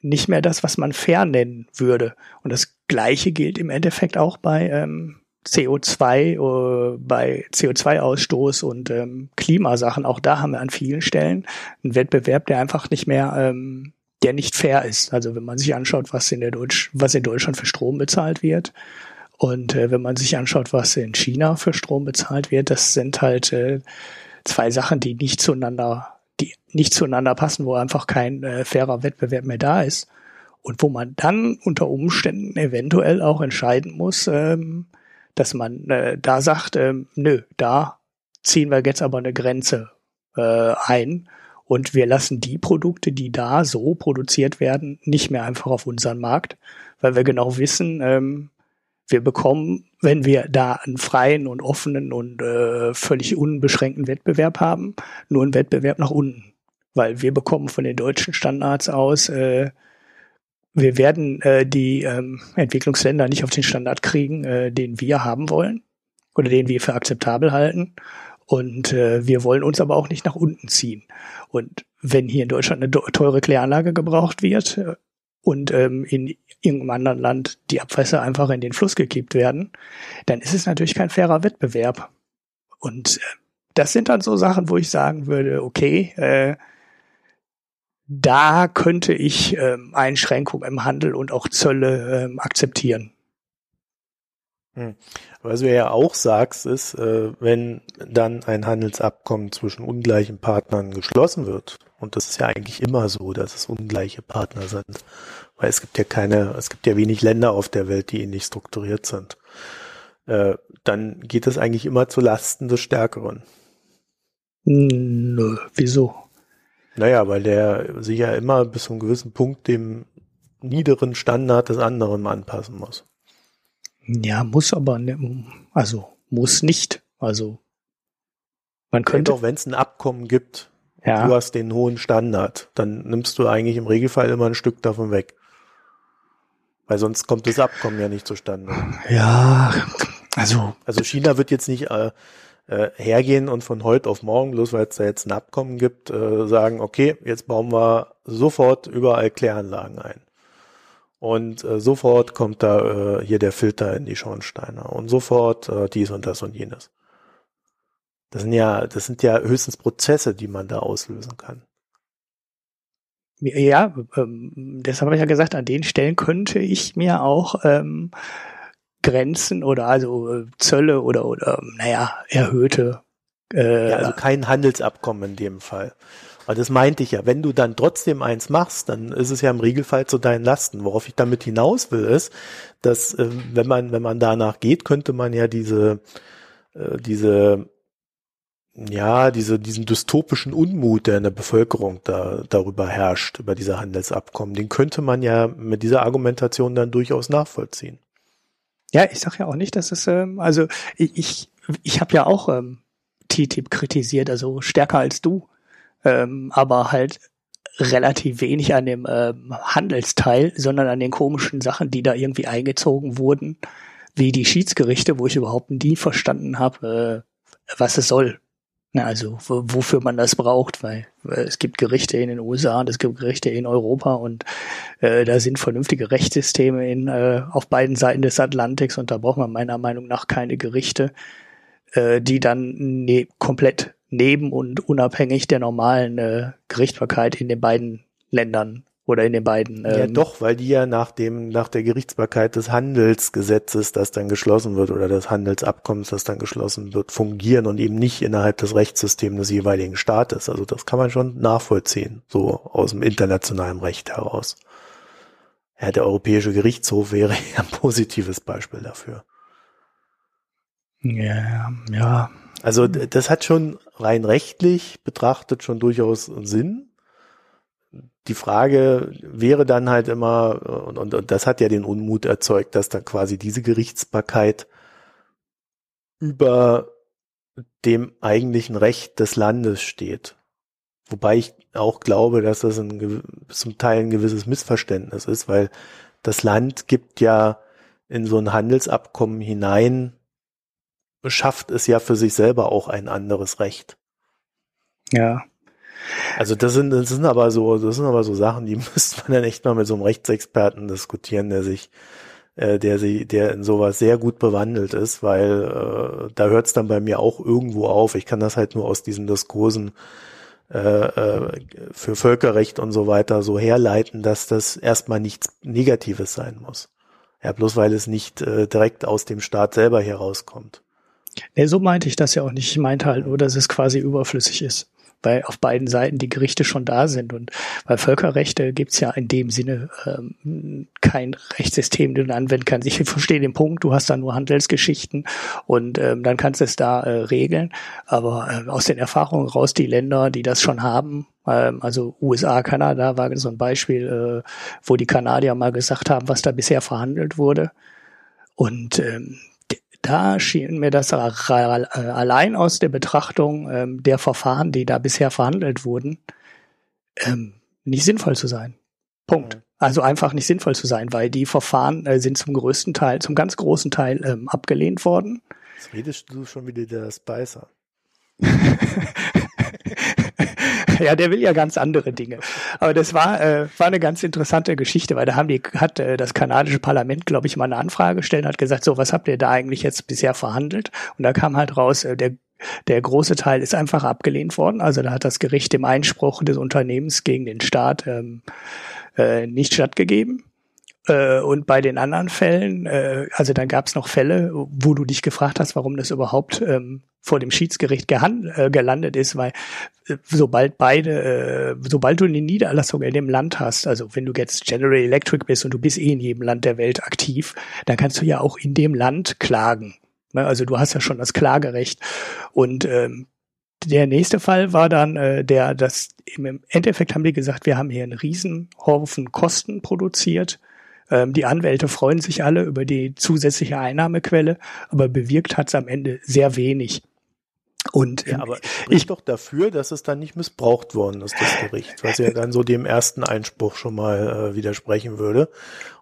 B: nicht mehr das, was man fair nennen würde. Und das Gleiche gilt im Endeffekt auch bei ähm, CO2, uh, äh, bei CO2-Ausstoß und ähm, Klimasachen, auch da haben wir an vielen Stellen einen Wettbewerb, der einfach nicht mehr, ähm, der nicht fair ist. Also wenn man sich anschaut, was in der Deutsch, was in Deutschland für Strom bezahlt wird und äh, wenn man sich anschaut, was in China für Strom bezahlt wird, das sind halt äh, zwei Sachen, die nicht zueinander, die nicht zueinander passen, wo einfach kein äh, fairer Wettbewerb mehr da ist. Und wo man dann unter Umständen eventuell auch entscheiden muss, ähm, dass man äh, da sagt, ähm, nö, da ziehen wir jetzt aber eine Grenze äh, ein. Und wir lassen die Produkte, die da so produziert werden, nicht mehr einfach auf unseren Markt, weil wir genau wissen, ähm, wir bekommen, wenn wir da einen freien und offenen und äh, völlig unbeschränkten Wettbewerb haben, nur einen Wettbewerb nach unten. Weil wir bekommen von den deutschen Standards aus äh, wir werden äh, die ähm, Entwicklungsländer nicht auf den Standard kriegen, äh, den wir haben wollen oder den wir für akzeptabel halten. Und äh, wir wollen uns aber auch nicht nach unten ziehen. Und wenn hier in Deutschland eine teure Kläranlage gebraucht wird äh, und ähm, in irgendeinem anderen Land die Abwässer einfach in den Fluss gekippt werden, dann ist es natürlich kein fairer Wettbewerb. Und äh, das sind dann so Sachen, wo ich sagen würde, okay, äh, da könnte ich ähm, Einschränkungen im Handel und auch Zölle ähm, akzeptieren.
A: Hm. Was du ja auch sagst, ist, äh, wenn dann ein Handelsabkommen zwischen ungleichen Partnern geschlossen wird, und das ist ja eigentlich immer so, dass es ungleiche Partner sind, weil es gibt ja keine, es gibt ja wenig Länder auf der Welt, die ähnlich strukturiert sind, äh, dann geht es eigentlich immer zu Lasten des Stärkeren.
B: Nö, wieso?
A: Naja, weil der sich ja immer bis zu einem gewissen Punkt dem niederen Standard des anderen anpassen muss.
B: Ja, muss aber, ne, also muss nicht. Also man könnte.
A: Doch, wenn es ein Abkommen gibt,
B: ja.
A: du hast den hohen Standard, dann nimmst du eigentlich im Regelfall immer ein Stück davon weg. Weil sonst kommt das Abkommen ja nicht zustande.
B: Ja, also.
A: Also China wird jetzt nicht äh, äh, hergehen und von heute auf morgen, bloß weil es da jetzt ein Abkommen gibt, äh, sagen, okay, jetzt bauen wir sofort überall Kläranlagen ein. Und äh, sofort kommt da äh, hier der Filter in die Schornsteine und sofort äh, dies und das und jenes. Das sind ja, das sind ja höchstens Prozesse, die man da auslösen kann.
B: Ja, ähm, deshalb habe ich ja gesagt, an den Stellen könnte ich mir auch ähm, Grenzen oder also äh, Zölle oder oder naja erhöhte.
A: Äh, ja, also kein Handelsabkommen in dem Fall. Aber das meinte ich ja. Wenn du dann trotzdem eins machst, dann ist es ja im Regelfall zu deinen Lasten. Worauf ich damit hinaus will, ist, dass äh, wenn man wenn man danach geht, könnte man ja diese äh, diese ja, diese, diesen dystopischen Unmut, der in der Bevölkerung da, darüber herrscht, über diese Handelsabkommen, den könnte man ja mit dieser Argumentation dann durchaus nachvollziehen.
B: Ja, ich sage ja auch nicht, dass es, ähm, also ich, ich, habe ja auch ähm, TTIP kritisiert, also stärker als du, ähm, aber halt relativ wenig an dem ähm, Handelsteil, sondern an den komischen Sachen, die da irgendwie eingezogen wurden, wie die Schiedsgerichte, wo ich überhaupt nie verstanden habe, äh, was es soll. Na, also wofür man das braucht, weil, weil es gibt Gerichte in den USA und es gibt Gerichte in Europa und äh, da sind vernünftige Rechtssysteme in, äh, auf beiden Seiten des Atlantiks und da braucht man meiner Meinung nach keine Gerichte, äh, die dann ne komplett neben und unabhängig der normalen äh, Gerichtsbarkeit in den beiden Ländern oder in den beiden.
A: Ähm, ja, doch, weil die ja nach dem, nach der Gerichtsbarkeit des Handelsgesetzes, das dann geschlossen wird, oder des Handelsabkommens, das dann geschlossen wird, fungieren und eben nicht innerhalb des Rechtssystems des jeweiligen Staates. Also das kann man schon nachvollziehen, so aus dem internationalen Recht heraus. Ja, der Europäische Gerichtshof wäre <laughs> ja ein positives Beispiel dafür.
B: Ja, ja.
A: Also das hat schon rein rechtlich betrachtet schon durchaus Sinn die Frage wäre dann halt immer, und, und, und das hat ja den Unmut erzeugt, dass da quasi diese Gerichtsbarkeit über dem eigentlichen Recht des Landes steht. Wobei ich auch glaube, dass das ein, zum Teil ein gewisses Missverständnis ist, weil das Land gibt ja in so ein Handelsabkommen hinein, schafft es ja für sich selber auch ein anderes Recht.
B: Ja.
A: Also das sind, das sind aber so, das sind aber so Sachen, die <laughs> müsste man dann echt mal mit so einem Rechtsexperten diskutieren, der sich, äh, der sie, der in sowas sehr gut bewandelt ist, weil äh, da hört es dann bei mir auch irgendwo auf. Ich kann das halt nur aus diesen Diskursen äh, äh, für Völkerrecht und so weiter so herleiten, dass das erstmal nichts Negatives sein muss. Ja, bloß weil es nicht äh, direkt aus dem Staat selber herauskommt.
B: Nee, so meinte ich das ja auch nicht. Ich meinte halt nur, dass es quasi überflüssig ist weil auf beiden Seiten die Gerichte schon da sind. Und bei Völkerrechte gibt's ja in dem Sinne ähm, kein Rechtssystem, den du anwenden kannst. Ich verstehe den Punkt, du hast da nur Handelsgeschichten und ähm, dann kannst du es da äh, regeln. Aber äh, aus den Erfahrungen raus, die Länder, die das schon haben, ähm, also USA, Kanada war so ein Beispiel, äh, wo die Kanadier mal gesagt haben, was da bisher verhandelt wurde. Und ähm, da schien mir das allein aus der Betrachtung ähm, der Verfahren, die da bisher verhandelt wurden, ähm, nicht sinnvoll zu sein. Punkt. Also einfach nicht sinnvoll zu sein, weil die Verfahren äh, sind zum größten Teil, zum ganz großen Teil ähm, abgelehnt worden.
A: Jetzt redest du schon wieder der Spicer. <laughs> <laughs>
B: ja, der will ja ganz andere Dinge. Aber das war, äh, war eine ganz interessante Geschichte, weil da haben die, hat äh, das kanadische Parlament, glaube ich, mal eine Anfrage gestellt und hat gesagt, so, was habt ihr da eigentlich jetzt bisher verhandelt? Und da kam halt raus, äh, der der große Teil ist einfach abgelehnt worden. Also da hat das Gericht dem Einspruch des Unternehmens gegen den Staat ähm, äh, nicht stattgegeben. Äh, und bei den anderen Fällen, äh, also dann gab es noch Fälle, wo du dich gefragt hast, warum das überhaupt ähm, vor dem Schiedsgericht äh, gelandet ist, weil äh, sobald beide, äh, sobald du eine Niederlassung in dem Land hast, also wenn du jetzt General Electric bist und du bist eh in jedem Land der Welt aktiv, dann kannst du ja auch in dem Land klagen. Ne? Also du hast ja schon das Klagerecht. Und ähm, der nächste Fall war dann äh, der, das im Endeffekt haben die gesagt, wir haben hier einen Riesenhaufen Kosten produziert. Ähm, die Anwälte freuen sich alle über die zusätzliche Einnahmequelle, aber bewirkt hat es am Ende sehr wenig. Und
A: ja, aber ich doch dafür, dass es dann nicht missbraucht worden ist, das Gericht, was ja dann so dem ersten Einspruch schon mal äh, widersprechen würde.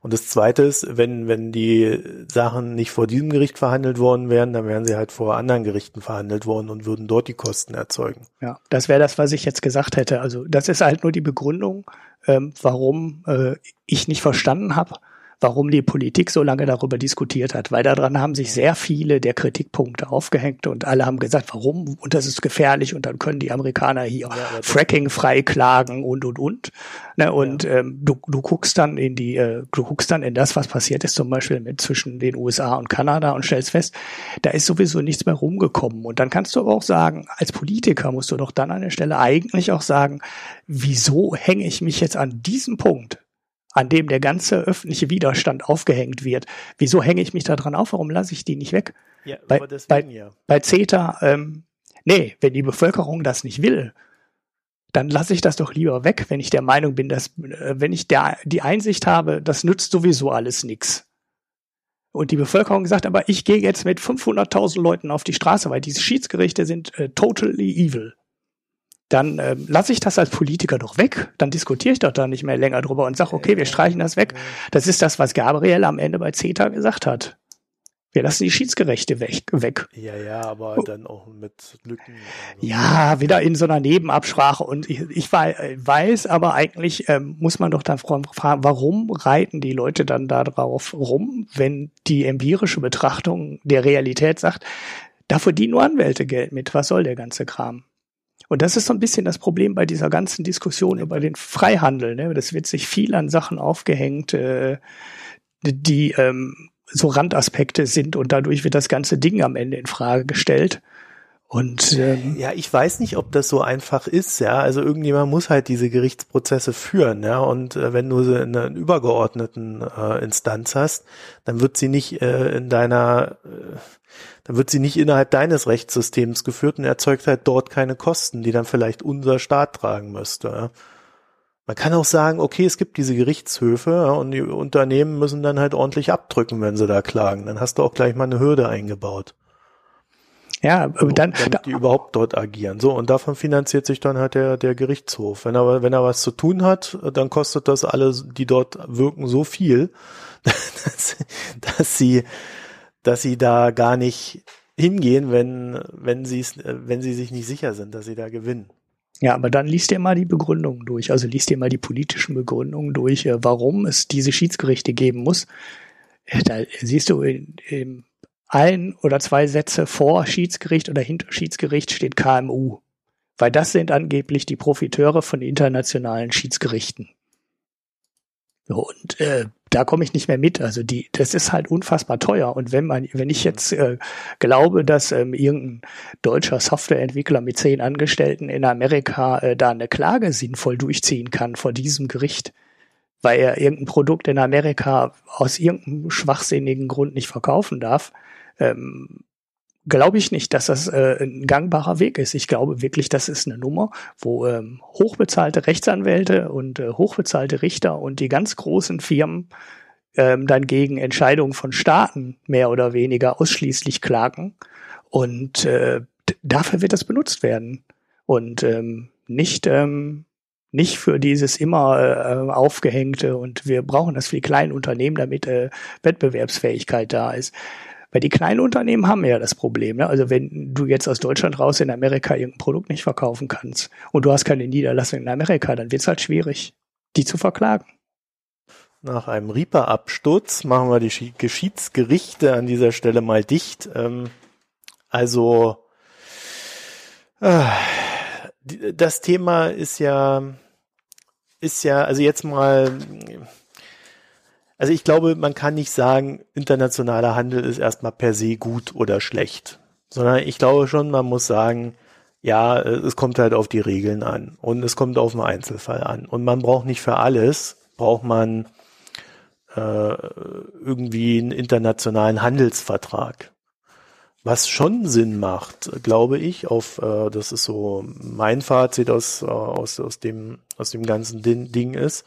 A: Und das zweite ist, wenn, wenn die Sachen nicht vor diesem Gericht verhandelt worden wären, dann wären sie halt vor anderen Gerichten verhandelt worden und würden dort die Kosten erzeugen.
B: Ja, das wäre das, was ich jetzt gesagt hätte. Also das ist halt nur die Begründung, ähm, warum äh, ich nicht verstanden habe, warum die Politik so lange darüber diskutiert hat, weil daran haben sich sehr viele der Kritikpunkte aufgehängt und alle haben gesagt, warum und das ist gefährlich und dann können die Amerikaner hier ja, Fracking freiklagen und und und. Ne, und ja. ähm, du, du guckst dann in die, äh, du guckst dann in das, was passiert ist, zum Beispiel mit zwischen den USA und Kanada und stellst fest, da ist sowieso nichts mehr rumgekommen. Und dann kannst du aber auch sagen, als Politiker musst du doch dann an der Stelle eigentlich auch sagen, wieso hänge ich mich jetzt an diesem Punkt an dem der ganze öffentliche Widerstand aufgehängt wird. Wieso hänge ich mich da dran auf? Warum lasse ich die nicht weg?
A: Ja, bei, bei, ja.
B: bei CETA, ähm, nee, wenn die Bevölkerung das nicht will, dann lasse ich das doch lieber weg, wenn ich der Meinung bin, dass, äh, wenn ich der, die Einsicht habe, das nützt sowieso alles nichts. Und die Bevölkerung sagt aber, ich gehe jetzt mit 500.000 Leuten auf die Straße, weil diese Schiedsgerichte sind äh, totally evil dann äh, lasse ich das als Politiker doch weg. Dann diskutiere ich doch da nicht mehr länger drüber und sage, okay, wir streichen das weg. Das ist das, was Gabriel am Ende bei CETA gesagt hat. Wir lassen die Schiedsgerechte weg. weg.
A: Ja, ja, aber dann auch mit Lücken.
B: Also. Ja, wieder in so einer Nebenabsprache. Und ich, ich weiß, aber eigentlich ähm, muss man doch dann fragen, warum reiten die Leute dann da drauf rum, wenn die empirische Betrachtung der Realität sagt, da verdienen nur Anwälte Geld mit. Was soll der ganze Kram? Und das ist so ein bisschen das Problem bei dieser ganzen Diskussion über den Freihandel. Ne? Das wird sich viel an Sachen aufgehängt, äh, die ähm, so Randaspekte sind und dadurch wird das ganze Ding am Ende in Frage gestellt. Und ähm,
A: ja, ich weiß nicht, ob das so einfach ist, ja. Also irgendjemand muss halt diese Gerichtsprozesse führen, ja. Und äh, wenn du sie in einer übergeordneten äh, Instanz hast, dann wird sie nicht äh, in deiner äh, dann wird sie nicht innerhalb deines Rechtssystems geführt und erzeugt halt dort keine Kosten, die dann vielleicht unser Staat tragen müsste. Man kann auch sagen, okay, es gibt diese Gerichtshöfe und die Unternehmen müssen dann halt ordentlich abdrücken, wenn sie da klagen. Dann hast du auch gleich mal eine Hürde eingebaut.
B: Ja, dann,
A: damit die überhaupt dort agieren. So und davon finanziert sich dann halt der der Gerichtshof. Wenn er wenn er was zu tun hat, dann kostet das alle, die dort wirken, so viel, dass, <laughs> dass sie dass sie da gar nicht hingehen, wenn, wenn sie es, wenn sie sich nicht sicher sind, dass sie da gewinnen.
B: Ja, aber dann liest ihr mal die Begründungen durch. Also liest ihr mal die politischen Begründungen durch, äh, warum es diese Schiedsgerichte geben muss. Äh, da siehst du in, in ein oder zwei Sätze vor Schiedsgericht oder hinter Schiedsgericht steht KMU. Weil das sind angeblich die Profiteure von internationalen Schiedsgerichten. Und äh, da komme ich nicht mehr mit. Also die, das ist halt unfassbar teuer. Und wenn man, wenn ich jetzt äh, glaube, dass ähm, irgendein deutscher Softwareentwickler mit zehn Angestellten in Amerika äh, da eine Klage sinnvoll durchziehen kann vor diesem Gericht, weil er irgendein Produkt in Amerika aus irgendeinem schwachsinnigen Grund nicht verkaufen darf, ähm, glaube ich nicht, dass das äh, ein gangbarer Weg ist. Ich glaube wirklich, das ist eine Nummer, wo ähm, hochbezahlte Rechtsanwälte und äh, hochbezahlte Richter und die ganz großen Firmen ähm, dann gegen Entscheidungen von Staaten mehr oder weniger ausschließlich klagen. Und äh, dafür wird das benutzt werden. Und ähm, nicht, ähm, nicht für dieses immer äh, aufgehängte und wir brauchen das für die kleinen Unternehmen, damit äh, Wettbewerbsfähigkeit da ist. Weil die kleinen Unternehmen haben ja das Problem. Ne? Also wenn du jetzt aus Deutschland raus in Amerika irgendein Produkt nicht verkaufen kannst und du hast keine Niederlassung in Amerika, dann wird es halt schwierig, die zu verklagen.
A: Nach einem Reaper-Absturz machen wir die Geschiedsgerichte an dieser Stelle mal dicht. Ähm, also äh, das Thema ist ja ist ja also jetzt mal Also ich glaube, man kann nicht sagen, internationaler Handel ist erstmal per se gut oder schlecht, sondern ich glaube schon, man muss sagen, ja, es kommt halt auf die Regeln an. Und es kommt auf den Einzelfall an. Und man braucht nicht für alles, braucht man äh, irgendwie einen internationalen Handelsvertrag. Was schon Sinn macht, glaube ich, auf äh, das ist so mein Fazit aus, äh, aus, aus, dem, aus dem ganzen Ding ist,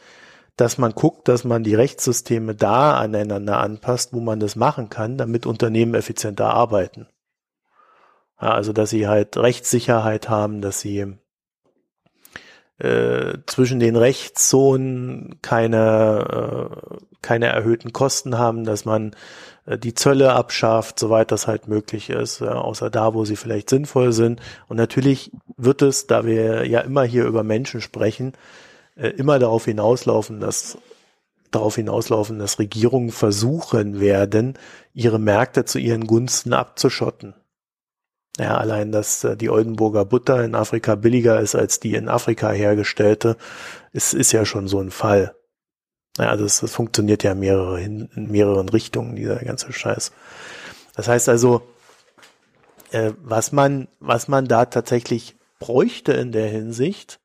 A: dass man guckt, dass man die Rechtssysteme da aneinander anpasst, wo man das machen kann, damit Unternehmen effizienter arbeiten. Ja, also dass sie halt Rechtssicherheit haben, dass sie äh, zwischen den Rechtszonen keine, äh, keine erhöhten Kosten haben, dass man äh, die Zölle abschafft, soweit das halt möglich ist, außer da, wo sie vielleicht sinnvoll sind. Und natürlich wird es, da wir ja immer hier über Menschen sprechen, äh, immer darauf hinauslaufen, dass darauf hinauslaufen, dass Regierungen versuchen werden, ihre Märkte zu ihren Gunsten abzuschotten. Ja, allein, dass die Oldenburger Butter in Afrika billiger ist als die in Afrika hergestellte, ist, ist ja schon so ein Fall. Ja, also es, es funktioniert ja mehrere in mehreren Richtungen, dieser ganze Scheiß. Das heißt also, äh, was man, was man da tatsächlich bräuchte in der Hinsicht,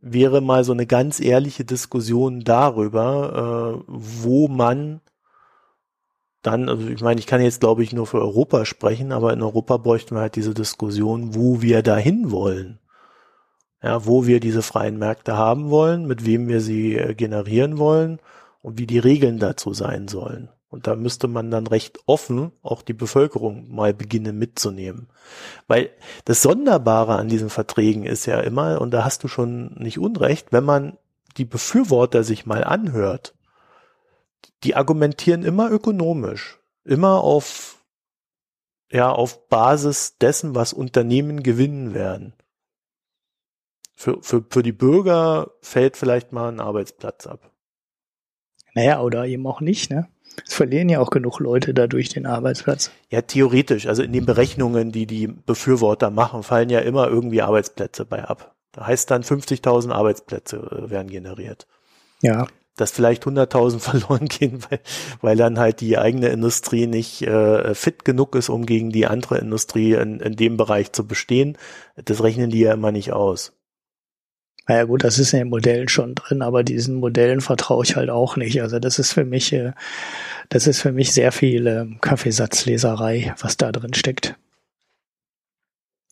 A: wäre mal so eine ganz ehrliche Diskussion darüber, äh, wo man dann, also ich meine, ich kann jetzt glaube ich nur für Europa sprechen, aber in Europa bräuchten wir halt diese Diskussion, wo wir dahin wollen ja, wo wir diese freien Märkte haben wollen, mit wem wir sie äh, generieren wollen und wie die Regeln dazu sein sollen. Und da müsste man dann recht offen auch die Bevölkerung mal beginnen mitzunehmen. Weil das Sonderbare an diesen Verträgen ist ja immer, und da hast du schon nicht unrecht, wenn man die Befürworter sich mal anhört, die argumentieren immer ökonomisch, immer auf, ja, auf Basis dessen, was Unternehmen gewinnen werden für, für, für die Bürger fällt vielleicht mal ein Arbeitsplatz ab.
B: Naja, oder eben auch nicht, ne? Es verlieren ja auch genug Leute dadurch den Arbeitsplatz.
A: Ja, theoretisch. Also in den Berechnungen, die die Befürworter machen, fallen ja immer irgendwie Arbeitsplätze bei ab. Da heißt dann 50.000 Arbeitsplätze äh, werden generiert.
B: Ja.
A: Dass vielleicht 100.000 <laughs> verloren gehen, weil, weil dann halt die eigene Industrie nicht äh, fit genug ist, um gegen die andere Industrie in, in dem Bereich zu bestehen. Das rechnen die ja immer nicht aus.
B: Naja gut, das ist in den Modellen schon drin, aber diesen Modellen vertraue ich halt auch nicht. Also das ist für mich, äh, das ist für mich sehr viel ähm, Kaffeesatzleserei, was da drin steckt.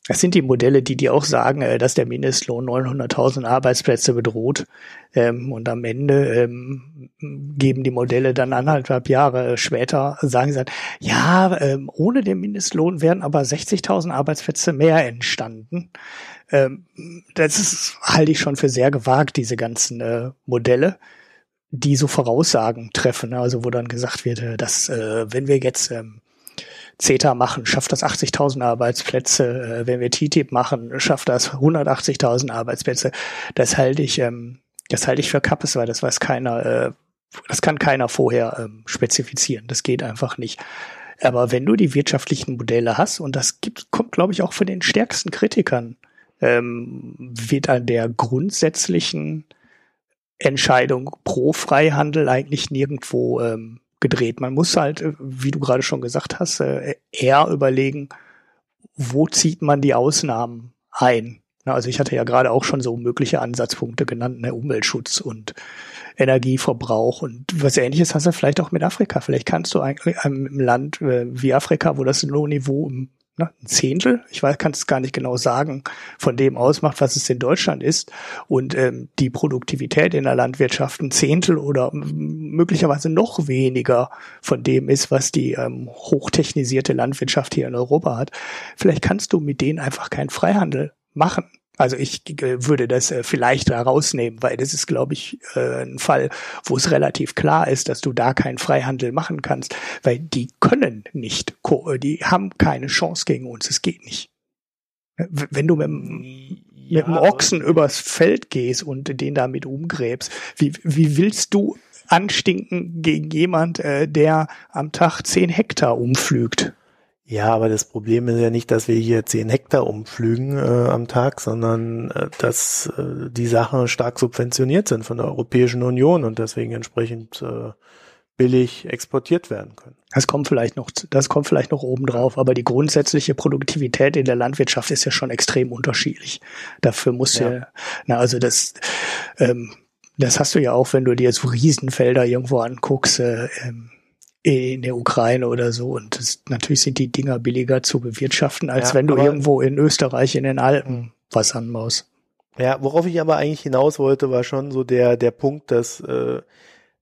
B: Es sind die Modelle, die die auch sagen, äh, dass der Mindestlohn 900.000 Arbeitsplätze bedroht. Ähm, und am Ende ähm, geben die Modelle dann anderthalb Jahre später, sagen sie dann, ja, ohne den Mindestlohn wären aber 60.000 Arbeitsplätze mehr entstanden. Ähm, das halte ich schon für sehr gewagt, diese ganzen äh, Modelle, die so Voraussagen treffen. Ne? Also wo dann gesagt wird, äh, dass wenn wir jetzt ähm, CETA machen, schafft das 80.000 Arbeitsplätze. Äh, wenn wir TTIP machen, schafft das 180.000 Arbeitsplätze. Das halte ich, ähm, das halte ich für Kappes, weil das weiß keiner, äh, das kann keiner vorher ähm, spezifizieren. Das geht einfach nicht. Aber wenn du die wirtschaftlichen Modelle hast, und das gibt, kommt, glaube ich, auch von den stärksten Kritikern ähm, wird an der grundsätzlichen Entscheidung pro Freihandel eigentlich nirgendwo ähm, gedreht. Man muss halt, äh, wie du gerade schon gesagt hast, äh, eher überlegen, wo zieht man die Ausnahmen ein. Also ich hatte ja gerade auch schon so mögliche Ansatzpunkte genannt, ne? Umweltschutz und Energieverbrauch und was ähnliches hast du vielleicht auch mit Afrika. Vielleicht kannst du eigentlich im Land äh, wie Afrika, wo das Lohnniveau im ne, ein Zehntel, ich weiß, kann es gar nicht genau sagen, von dem ausmacht, was es in Deutschland ist und ähm, die Produktivität in der Landwirtschaft ein Zehntel oder möglicherweise noch weniger von dem ist, was die ähm, hochtechnisierte Landwirtschaft hier in Europa hat. Vielleicht kannst du mit denen einfach keinen Freihandel machen. Also ich äh, würde das äh, vielleicht da rausnehmen, weil das ist, glaube ich, äh, ein Fall, wo es relativ klar ist, dass du da keinen Freihandel machen kannst, weil die können nicht, die haben keine Chance gegen uns, es geht nicht. Wenn du mit, ja, mit dem Ochsen übers Feld gehst und den damit umgräbst, wie, wie willst du anstinken gegen jemand, der am Tag zehn Hektar umflügt?
A: Ja, aber das Problem ist ja nicht, dass wir hier zehn Hektar umflügen äh, am Tag, sondern äh, dass äh, die Sachen stark subventioniert sind von der Europäischen Union und deswegen entsprechend äh, billig exportiert werden können.
B: Das kommt vielleicht noch, das kommt vielleicht noch oben drauf, aber die grundsätzliche Produktivität in der Landwirtschaft ist ja schon extrem unterschiedlich. Dafür muss ja, ja na, also das, ähm, das hast du ja auch, wenn du dir so Riesenfelder irgendwo anguckst, äh, ähm, in der Ukraine oder so. Und das, natürlich sind die Dinger billiger zu bewirtschaften, als ja, wenn du irgendwo in Österreich in den Alpen was anbaust.
A: Ja, worauf ich aber eigentlich hinaus wollte, war schon so der, der Punkt, dass äh,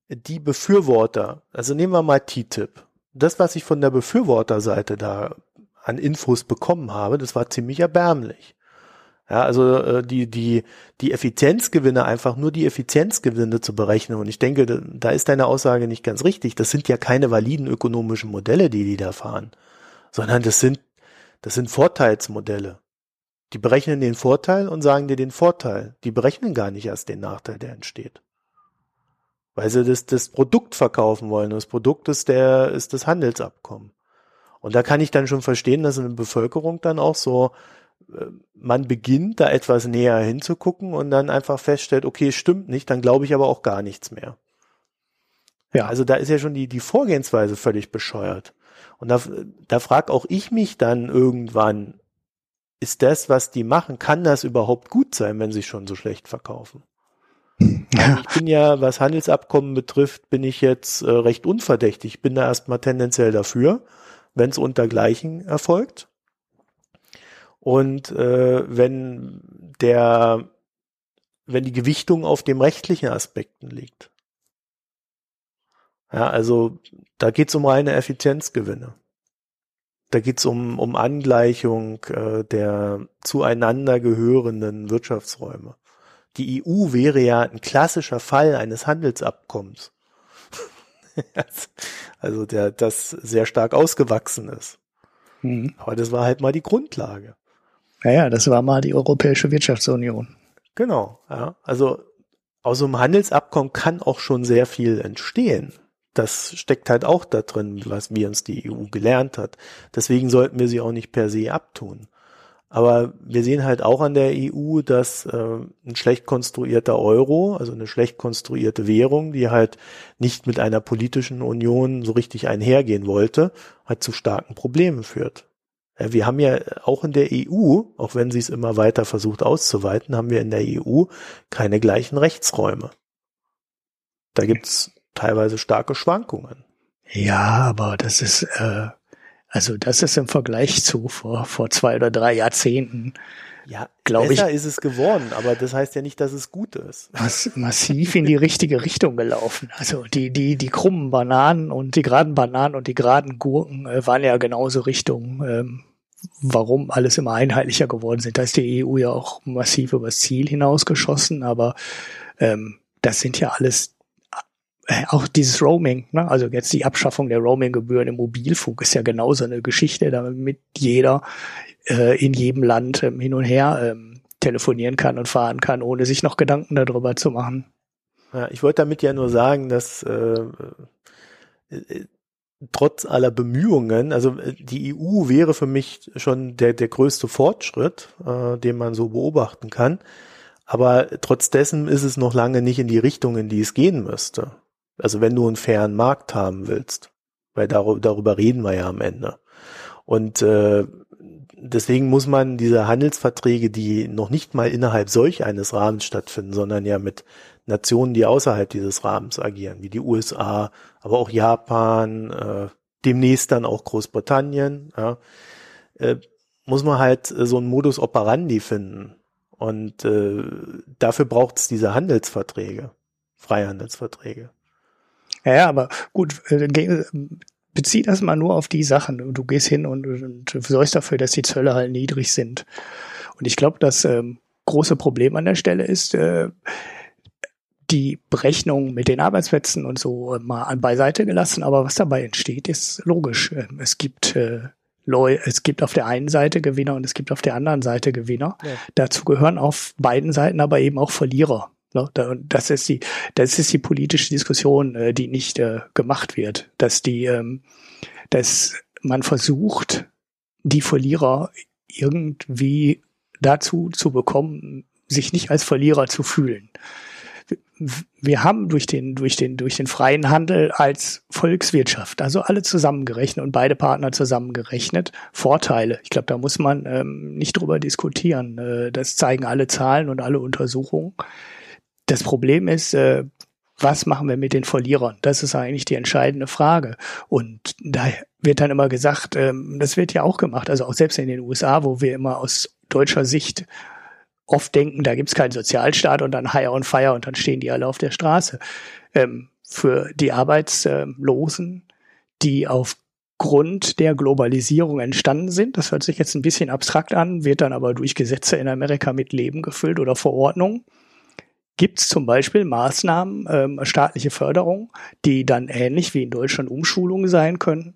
A: die Befürworter, also nehmen wir mal TTIP, das, was ich von der Befürworterseite da an Infos bekommen habe, das war ziemlich erbärmlich. Ja, also äh, die, die, die Effizienzgewinne, einfach nur die Effizienzgewinne zu berechnen. Und ich denke, da, ist deine Aussage nicht ganz richtig. Das sind ja keine validen ökonomischen Modelle, die die da fahren, sondern das sind, das sind Vorteilsmodelle. Die berechnen den Vorteil und sagen dir den Vorteil. Die berechnen gar nicht erst den Nachteil, der entsteht weil sie das, das Produkt verkaufen wollen. Das Produkt ist der, ist das Handelsabkommen. Und da kann ich dann schon verstehen, dass eine Bevölkerung dann auch so, man beginnt da etwas näher hinzugucken und dann einfach feststellt, okay, stimmt nicht, dann glaube ich aber auch gar nichts mehr. Ja. Also da ist ja schon die, die Vorgehensweise völlig bescheuert. Und da, da frag auch ich mich dann irgendwann, ist das, was die machen, kann das überhaupt gut sein, wenn sie schon so schlecht verkaufen? Ja. <laughs> Ich bin ja, was Handelsabkommen betrifft, bin ich jetzt äh, recht unverdächtig. Ich bin da erstmal tendenziell dafür, wenn es untergleichen erfolgt. Und äh, wenn der, wenn die Gewichtung auf dem rechtlichen Aspekten liegt. Ja, also da geht's um reine Effizienzgewinne. Da geht's um, um Angleichung äh, der zueinander gehörenden Wirtschaftsräume die EU wäre ja ein klassischer Fall eines Handelsabkommens. <laughs> also der, das sehr stark ausgewachsen ist. Mhm. Aber das war halt mal die Grundlage.
B: Naja, das war mal die Europäische Wirtschaftsunion.
A: Genau, ja. Also aus einem Handelsabkommen kann auch schon sehr viel entstehen. Das steckt halt auch da drin, was wir uns die EU gelernt hat. Deswegen sollten wir sie auch nicht per se abtun. Aber wir sehen halt auch an der EU, dass äh, ein schlecht konstruierter Euro, also eine schlecht konstruierte Währung, die halt nicht mit einer politischen Union so richtig einhergehen wollte, halt zu starken Problemen führt. Ja, wir haben ja auch in der EU, auch wenn sie es immer weiter versucht auszuweiten, haben wir in der EU keine gleichen Rechtsräume. Da gibt's teilweise starke Schwankungen.
B: Ja, aber das ist äh, also das ist im Vergleich zu vor, vor zwei oder drei Jahrzehnten.
A: Ja, glaube ich. Besser ist es geworden, aber das heißt ja nicht, dass es gut ist.
B: Mass massiv in die richtige Richtung gelaufen. Also die, die, die krummen Bananen und die geraden Bananen und die geraden Gurken äh, waren ja genauso Richtung, ähm, warum alles immer einheitlicher geworden sind. Da ist die EU ja auch massiv übers Ziel hinausgeschossen, aber ähm, das sind ja alles auch dieses Roaming, ne? also jetzt die Abschaffung der Roaminggebühren im Mobilfunk ist ja genauso eine Geschichte, damit jeder äh, in jedem Land ähm, hin und her ähm, telefonieren kann und fahren kann, ohne sich noch Gedanken darüber zu machen.
A: Ja, ich wollte damit ja nur sagen, dass äh, äh, trotz aller Bemühungen, also äh, die EU wäre für mich schon der, der größte Fortschritt, äh, den man so beobachten kann. Aber trotz dessen ist es noch lange nicht in die Richtung, in die es gehen müsste. Also wenn du einen fairen Markt haben willst, weil darüber, darüber reden wir ja am Ende. Und äh, deswegen muss man diese Handelsverträge, die noch nicht mal innerhalb solch eines Rahmens stattfinden, sondern ja mit Nationen, die außerhalb dieses Rahmens agieren, wie die USA, aber auch Japan, äh, demnächst dann auch Großbritannien, ja, äh, muss man halt so einen Modus operandi finden. Und äh, dafür braucht es diese Handelsverträge, Freihandelsverträge.
B: Ja, ja aber gut, äh, bezieh das mal nur auf die Sachen. Du gehst hin und, und sorgst dafür, dass die Zölle halt niedrig sind. Und ich glaube, das ähm, große Problem an der Stelle ist, äh, die Berechnung mit den Arbeitsplätzen und so mal an beiseite gelassen, aber was dabei entsteht, ist logisch. Ähm, es gibt äh, Leu es gibt auf der einen Seite Gewinner und es gibt auf der anderen Seite Gewinner. Ja. Dazu gehören auf beiden Seiten aber eben auch Verlierer. Ne? Das ist die, das ist die politische Diskussion, äh, die nicht äh, gemacht wird, dass die, ähm, dass man versucht, die Verlierer irgendwie dazu zu bekommen, sich nicht als Verlierer zu fühlen. wir haben durch den, durch den, durch den freien Handel als Volkswirtschaft, also alle zusammengerechnet und beide Partner zusammengerechnet, Vorteile. Ich glaube, da muss man ähm, nicht drüber diskutieren. Äh, das zeigen alle Zahlen und alle Untersuchungen. Das Problem ist, äh, was machen wir mit den Verlierern? Das ist eigentlich die entscheidende Frage. Und da wird dann immer gesagt, ähm, das wird ja auch gemacht, also auch selbst in den USA, wo wir immer aus deutscher Sicht oft denken, da gibt's keinen Sozialstaat und dann Hire on Fire und dann stehen die alle auf der Straße. Ähm, für die Arbeitslosen, die aufgrund der Globalisierung entstanden sind, das hört sich jetzt ein bisschen abstrakt an, wird dann aber durch Gesetze in Amerika mit Leben gefüllt oder Verordnungen gibt es zum Beispiel Maßnahmen, ähm, staatliche Förderung, die dann ähnlich wie in Deutschland Umschulungen sein können,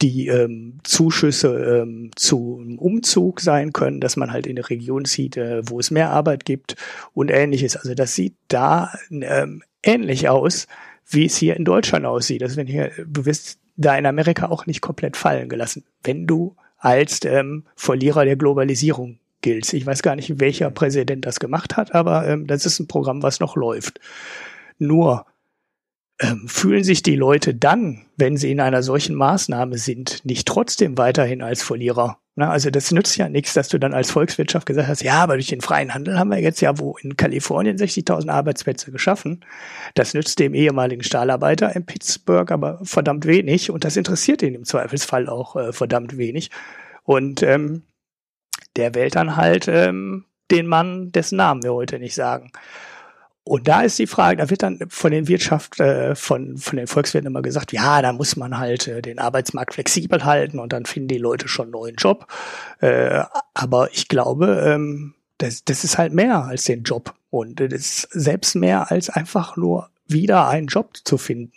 B: die ähm, Zuschüsse ähm, zum Umzug sein können, dass man halt in eine Region zieht, äh, wo es mehr Arbeit gibt und ähnliches. Also das sieht da ähm, ähnlich aus, wie es hier in Deutschland aussieht. Also wenn hier, du wirst da in Amerika auch nicht komplett fallen gelassen, wenn du als ähm, Verlierer der Globalisierung gilt. Ich weiß gar nicht, welcher Präsident das gemacht hat, aber ähm, das ist ein Programm, was noch läuft. Nur ähm, fühlen sich die Leute dann, wenn sie in einer solchen Maßnahme sind, nicht trotzdem weiterhin als Verlierer. Na, also das nützt ja nichts, dass du dann als Volkswirtschaft gesagt hast, ja, aber durch den freien Handel haben wir jetzt ja wo in Kalifornien 60.000 Arbeitsplätze geschaffen. Das nützt dem ehemaligen Stahlarbeiter in Pittsburgh aber verdammt wenig und das interessiert ihn im Zweifelsfall auch äh, verdammt wenig. Und ähm, der wählt dann halt ähm, den Mann, dessen Namen wir heute nicht sagen. Und da ist die Frage, da wird dann von den Wirtschaft, äh, von, von den Volkswirten immer gesagt, ja, da muss man halt äh, den Arbeitsmarkt flexibel halten und dann finden die Leute schon einen neuen Job. Äh, aber ich glaube, ähm, das, das ist halt mehr als den Job. Und das ist selbst mehr als einfach nur wieder einen Job zu finden.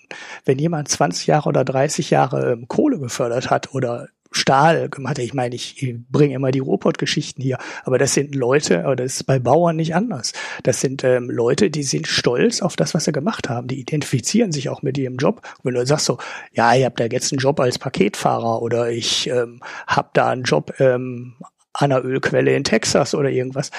B: Wenn jemand 20 Jahre oder 30 Jahre ähm, Kohle gefördert hat oder Stahl gemacht. Ich meine, ich bringe immer die Ruhrpott-Geschichten hier, aber das sind Leute, oder das ist bei Bauern nicht anders. Das sind ähm, Leute, die sind stolz auf das, was sie gemacht haben. Die identifizieren sich auch mit ihrem Job. Und wenn du sagst so, ja, ich habe da jetzt einen Job als Paketfahrer oder ich ähm, habe da einen Job ähm, an einer Ölquelle in Texas oder irgendwas,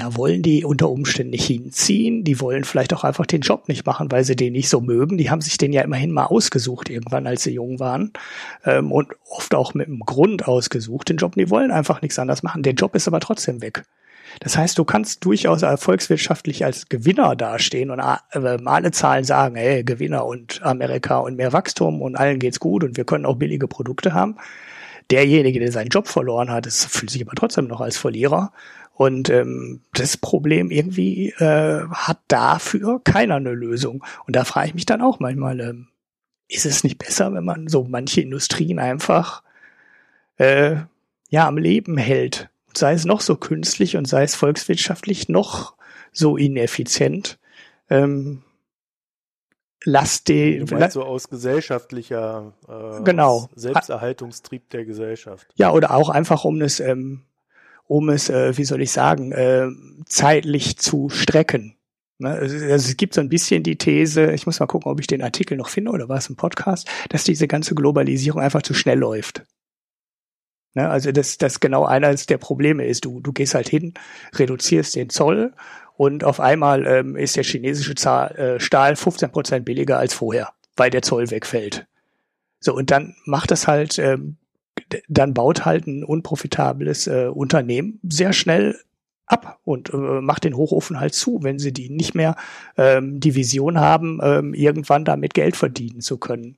B: da wollen die unter Umständen nicht hinziehen. Die wollen vielleicht auch einfach den Job nicht machen, weil sie den nicht so mögen. Die haben sich den ja immerhin mal ausgesucht irgendwann, als sie jung waren. Ähm, und oft auch mit einem Grund ausgesucht, den Job. Die wollen einfach nichts anderes machen. Der Job ist aber trotzdem weg. Das heißt, du kannst durchaus erfolgswirtschaftlich als Gewinner dastehen und äh, alle Zahlen sagen, hey, Gewinner und Amerika und mehr Wachstum und allen geht's gut und wir können auch billige Produkte haben. Derjenige, der seinen Job verloren hat, ist, fühlt sich aber trotzdem noch als Verlierer und ähm, das Problem irgendwie äh, hat dafür keiner eine Lösung. Und da frage ich mich dann auch manchmal, ähm, ist es nicht besser, wenn man so manche Industrien einfach äh, ja am Leben hält? Sei es noch so künstlich und sei es volkswirtschaftlich noch so ineffizient. Ähm, lass die.
A: Du meinst so aus gesellschaftlicher
B: äh, genau.
A: Selbsterhaltungstrieb der Gesellschaft.
B: Ja, oder auch einfach um es ähm, um es, äh, wie soll ich sagen, äh, zeitlich zu strecken. Ne? Also, es gibt so ein bisschen die These, ich muss mal gucken, ob ich den Artikel noch finde oder war es ein Podcast, dass diese ganze Globalisierung einfach zu schnell läuft. Ne? Also dass das genau eines der Probleme ist. Du, du gehst halt hin, reduzierst den Zoll und auf einmal ähm, ist der chinesische Zahl, äh, Stahl 15 Prozent billiger als vorher, weil der Zoll wegfällt. So, und dann macht das halt ähm, dann baut halt ein unprofitables äh, Unternehmen sehr schnell ab und äh, macht den Hochofen halt zu, wenn sie die nicht mehr ähm, die Vision haben, ähm, irgendwann damit Geld verdienen zu können.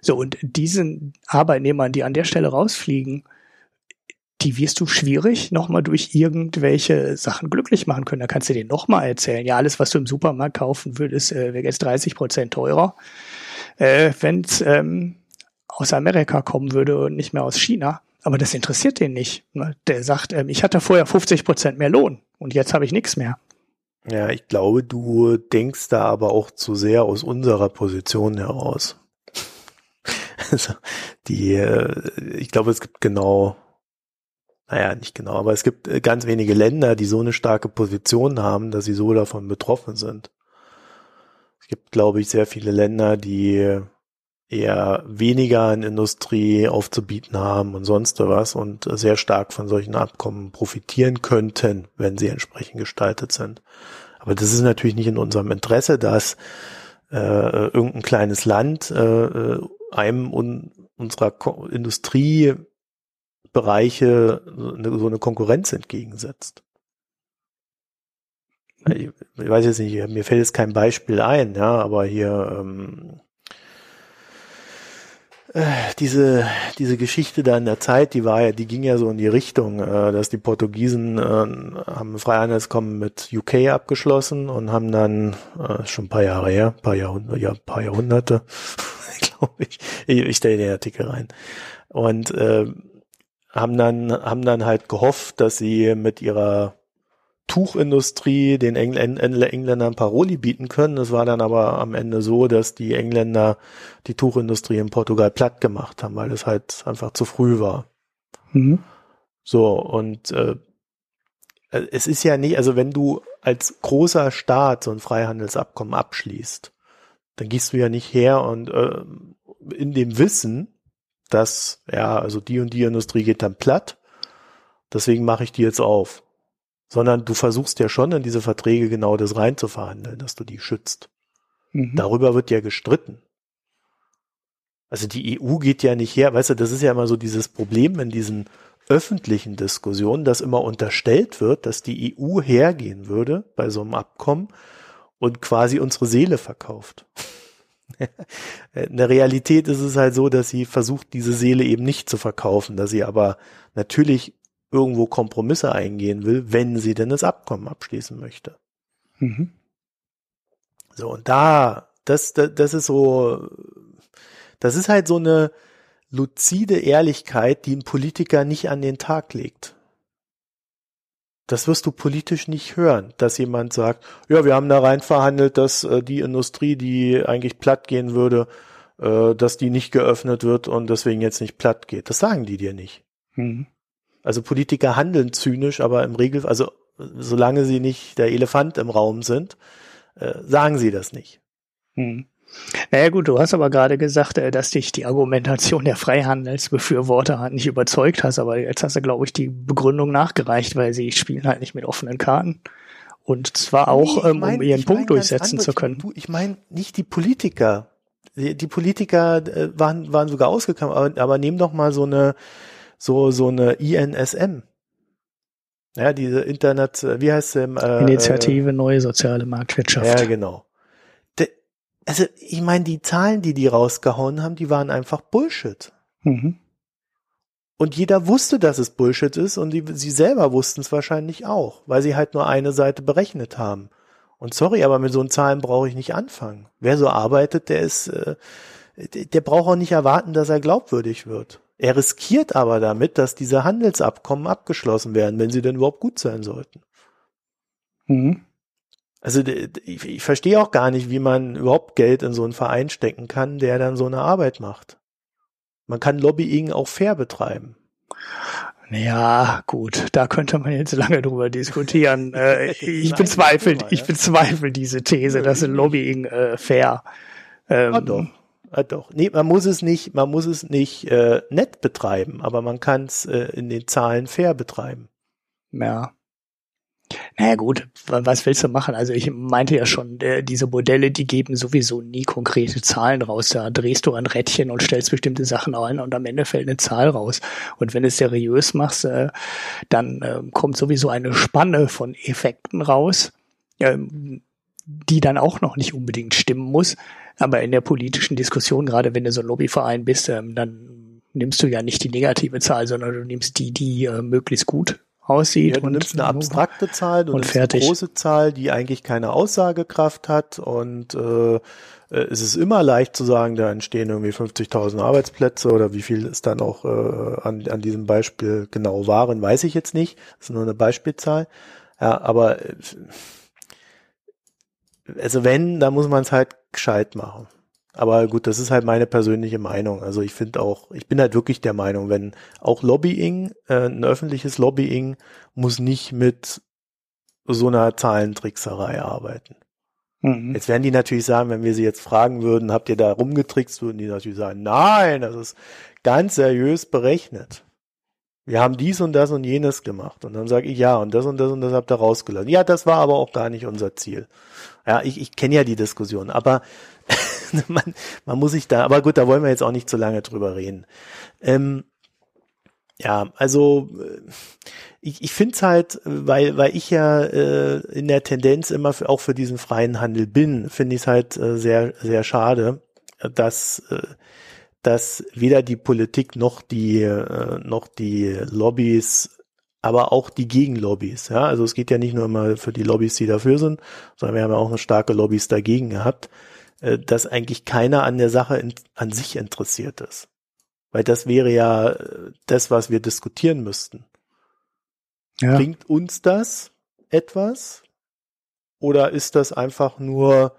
B: So, und diesen Arbeitnehmern, die an der Stelle rausfliegen, die wirst du schwierig nochmal durch irgendwelche Sachen glücklich machen können. Da kannst du denen nochmal erzählen, ja, alles, was du im Supermarkt kaufen würdest, äh, wäre jetzt 30 Prozent teurer. Äh, Wenn es ähm, aus Amerika kommen würde und nicht mehr aus China. Aber das interessiert den nicht. Ne? Der sagt, ähm, ich hatte vorher 50 Prozent mehr Lohn und jetzt habe ich nichts mehr.
A: Ja, ich glaube, du denkst da aber auch zu sehr aus unserer Position heraus. <laughs> Also die, äh, ich glaube, es gibt genau, naja, nicht genau, aber es gibt äh, ganz wenige Länder, die so eine starke Position haben, dass sie so davon betroffen sind. Es gibt, glaube ich, sehr viele Länder, die eher weniger in Industrie aufzubieten haben und sonst was und sehr stark von solchen Abkommen profitieren könnten, wenn sie entsprechend gestaltet sind. Aber das ist natürlich nicht in unserem Interesse, dass äh, irgendein kleines Land äh, äh einem un unserer Ko Industriebereiche so eine, so eine Konkurrenz entgegensetzt. Ich, ich weiß jetzt nicht, mir fällt jetzt kein Beispiel ein, ja, aber hier ähm, äh, diese, diese Geschichte da in der Zeit, die war ja, die ging ja so in die Richtung, äh, dass die Portugiesen äh, haben Freihandelskommen mit UK abgeschlossen und haben dann, äh, schon ein paar Jahre her, paar Jahrhunderte, <laughs> ja, paar Jahrhunderte, glaube ich, ich, ich stelle den Artikel rein. Und äh, haben dann, haben dann halt gehofft, dass sie mit ihrer Tuchindustrie den Engl Engländern Paroli bieten können. Es war dann aber am Ende so, dass die Engländer die Tuchindustrie in Portugal platt gemacht haben, weil es halt einfach zu früh war. Mhm. So, und äh, es ist ja nicht, also wenn du als großer Staat so ein Freihandelsabkommen abschließt, dann gehst du ja nicht her und äh, in dem Wissen, dass, ja, also die und die Industrie geht dann platt, deswegen mache ich die jetzt auf sondern du versuchst ja schon in diese Verträge genau das reinzuverhandeln, dass du die schützt. Mhm. Darüber wird ja gestritten. Also die EU geht ja nicht her, weißt du, das ist ja immer so dieses Problem in diesen öffentlichen Diskussionen, dass immer unterstellt wird, dass die EU hergehen würde bei so einem Abkommen und quasi unsere Seele verkauft. <laughs> In der Realität ist es halt so, dass sie versucht, diese Seele eben nicht zu verkaufen, dass sie aber natürlich irgendwo Kompromisse eingehen will, wenn sie denn das Abkommen abschließen möchte. Mhm. So, und da, das, das, das ist so, das ist halt so eine luzide Ehrlichkeit, die ein Politiker nicht an den Tag legt. Das wirst du politisch nicht hören, dass jemand sagt, ja, wir haben da rein verhandelt, dass äh, die Industrie, die eigentlich platt gehen würde, äh, dass die nicht geöffnet wird und deswegen jetzt nicht platt geht. Das sagen die dir nicht. Mhm. Also Politiker handeln zynisch, aber im Regel, also solange sie nicht der Elefant im Raum sind, äh, sagen sie das nicht.
B: Hm. Naja gut, du hast aber gerade gesagt, äh, dass dich die Argumentation der Freihandelsbefürworter nicht überzeugt hast, aber jetzt hast du, glaube ich, die Begründung nachgereicht, weil sie spielen halt nicht mit offenen Karten. Und zwar auch, nee, ähm, mein, um ihren Punkt mein durchsetzen zu können.
A: Ich, ich meine nicht die Politiker. Die, die Politiker äh, waren, waren sogar ausgekommen, aber, aber nehmen doch mal so eine so, so eine INSM. Ja, diese Internet, wie heißt sie?
B: Äh, Initiative Neue Soziale Marktwirtschaft.
A: Ja, genau. De, also, ich meine, die Zahlen, die die rausgehauen haben, die waren einfach Bullshit. Mhm. Und jeder wusste, dass es Bullshit ist und die, sie selber wussten es wahrscheinlich auch, weil sie halt nur eine Seite berechnet haben. Und sorry, aber mit so einen Zahlen brauche ich nicht anfangen. Wer so arbeitet, der ist, äh, der braucht auch nicht erwarten, dass er glaubwürdig wird. Er riskiert aber damit, dass diese Handelsabkommen abgeschlossen werden, wenn sie denn überhaupt gut sein sollten. Mhm. Also ich, ich verstehe auch gar nicht, wie man überhaupt Geld in so einen Verein stecken kann, der dann so eine Arbeit macht. Man kann Lobbying auch fair betreiben.
B: Ja, gut, da könnte man jetzt lange drüber diskutieren. <laughs> äh, ich Nein, bezweifle, ich bezweifle diese These, dass Lobbying äh, fair.
A: Ähm, ah. Ah, doch. Nee, man muss es nicht, man muss es nicht äh, nett betreiben, aber man kann es äh, in den Zahlen fair betreiben.
B: Ja. Naja gut, was willst du machen? Also ich meinte ja schon, äh, diese Modelle, die geben sowieso nie konkrete Zahlen raus. Da drehst du ein Rädchen und stellst bestimmte Sachen ein und am Ende fällt eine Zahl raus. Und wenn du es seriös machst, äh, dann äh, kommt sowieso eine Spanne von Effekten raus, ähm, die dann auch noch nicht unbedingt stimmen muss. Aber in der politischen Diskussion, gerade wenn du so ein Lobbyverein bist, ähm, dann nimmst du ja nicht die negative Zahl, sondern du nimmst die, die äh, möglichst gut aussieht.
A: Ja, du und, nimmst eine abstrakte Zahl, du nimmst fertig. eine große Zahl, die eigentlich keine Aussagekraft hat und äh, es ist immer leicht zu sagen, da entstehen irgendwie 50.000 Arbeitsplätze oder wie viel es dann auch äh, an, an diesem Beispiel genau waren, weiß ich jetzt nicht. Das ist nur eine Beispielzahl. Ja, aber äh, also wenn, dann muss man es halt gescheit machen. Aber gut, das ist halt meine persönliche Meinung. Also ich finde auch, ich bin halt wirklich der Meinung, wenn auch Lobbying, äh, ein öffentliches Lobbying muss nicht mit so einer Zahlentrickserei arbeiten. Mhm. Jetzt werden die natürlich sagen, wenn wir sie jetzt fragen würden, habt ihr da rumgetrickst, würden die natürlich sagen, nein, das ist ganz seriös berechnet. Wir haben dies und das und jenes gemacht. Und dann sage ich, ja, und das und das und das habt ihr rausgelassen. Ja, das war aber auch gar nicht unser Ziel. Ja, ich, ich kenne ja die Diskussion, aber <laughs> man, man muss sich da, aber gut, da wollen wir jetzt auch nicht zu lange drüber reden. Ähm, ja, also äh, ich, ich finde es halt, weil, weil ich ja äh, in der Tendenz immer für, auch für diesen freien Handel bin, finde ich es halt äh, sehr, sehr schade, dass äh, dass weder die Politik noch die äh, noch die Lobbys, aber auch die Gegenlobbys, ja, also es geht ja nicht nur immer für die Lobbys, die dafür sind, sondern wir haben ja auch eine starke Lobbys dagegen gehabt, äh, dass eigentlich keiner an der Sache in, an sich interessiert ist, weil das wäre ja äh, das, was wir diskutieren müssten. Ja. Bringt uns das etwas? Oder ist das einfach nur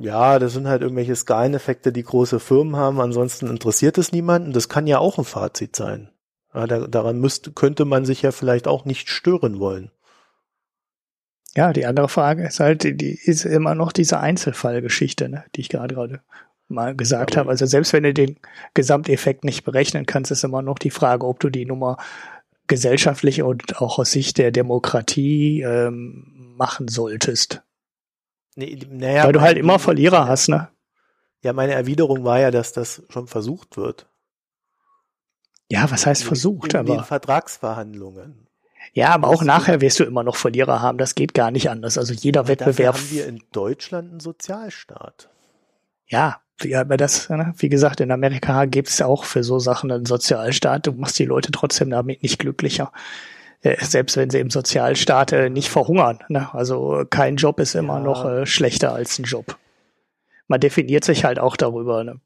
A: ja, das sind halt irgendwelche Skaleneffekte, die große Firmen haben. Ansonsten interessiert es niemanden. Das kann ja auch ein Fazit sein. Ja, da, daran müsste, könnte man sich ja vielleicht auch nicht stören wollen.
B: Ja, die andere Frage ist halt, die ist immer noch diese Einzelfallgeschichte, ne, die ich gerade gerade mal gesagt ja, habe. Also selbst wenn du den Gesamteffekt nicht berechnen kannst, ist immer noch die Frage, ob du die Nummer gesellschaftlich und auch aus Sicht der Demokratie ähm, machen solltest. Nee, naja, Weil du halt immer Verlierer hast, ne?
A: Ja, meine Erwiderung war ja, dass das schon versucht wird.
B: Ja, was heißt versucht?
A: In, in aber den Vertragsverhandlungen.
B: Ja, aber auch nachher wirst du immer noch Verlierer haben. Das geht gar nicht anders. Also jeder aber Wettbewerb.
A: haben wir in Deutschland einen Sozialstaat.
B: Ja, aber das, ne? wie gesagt, in Amerika gibt es auch für so Sachen einen Sozialstaat. Du machst die Leute trotzdem damit nicht glücklicher. Äh, selbst wenn sie im Sozialstaat äh, nicht verhungern. Ne? Also kein Job ist immer ja. noch äh, schlechter als ein Job. Man definiert sich halt auch darüber. Ne?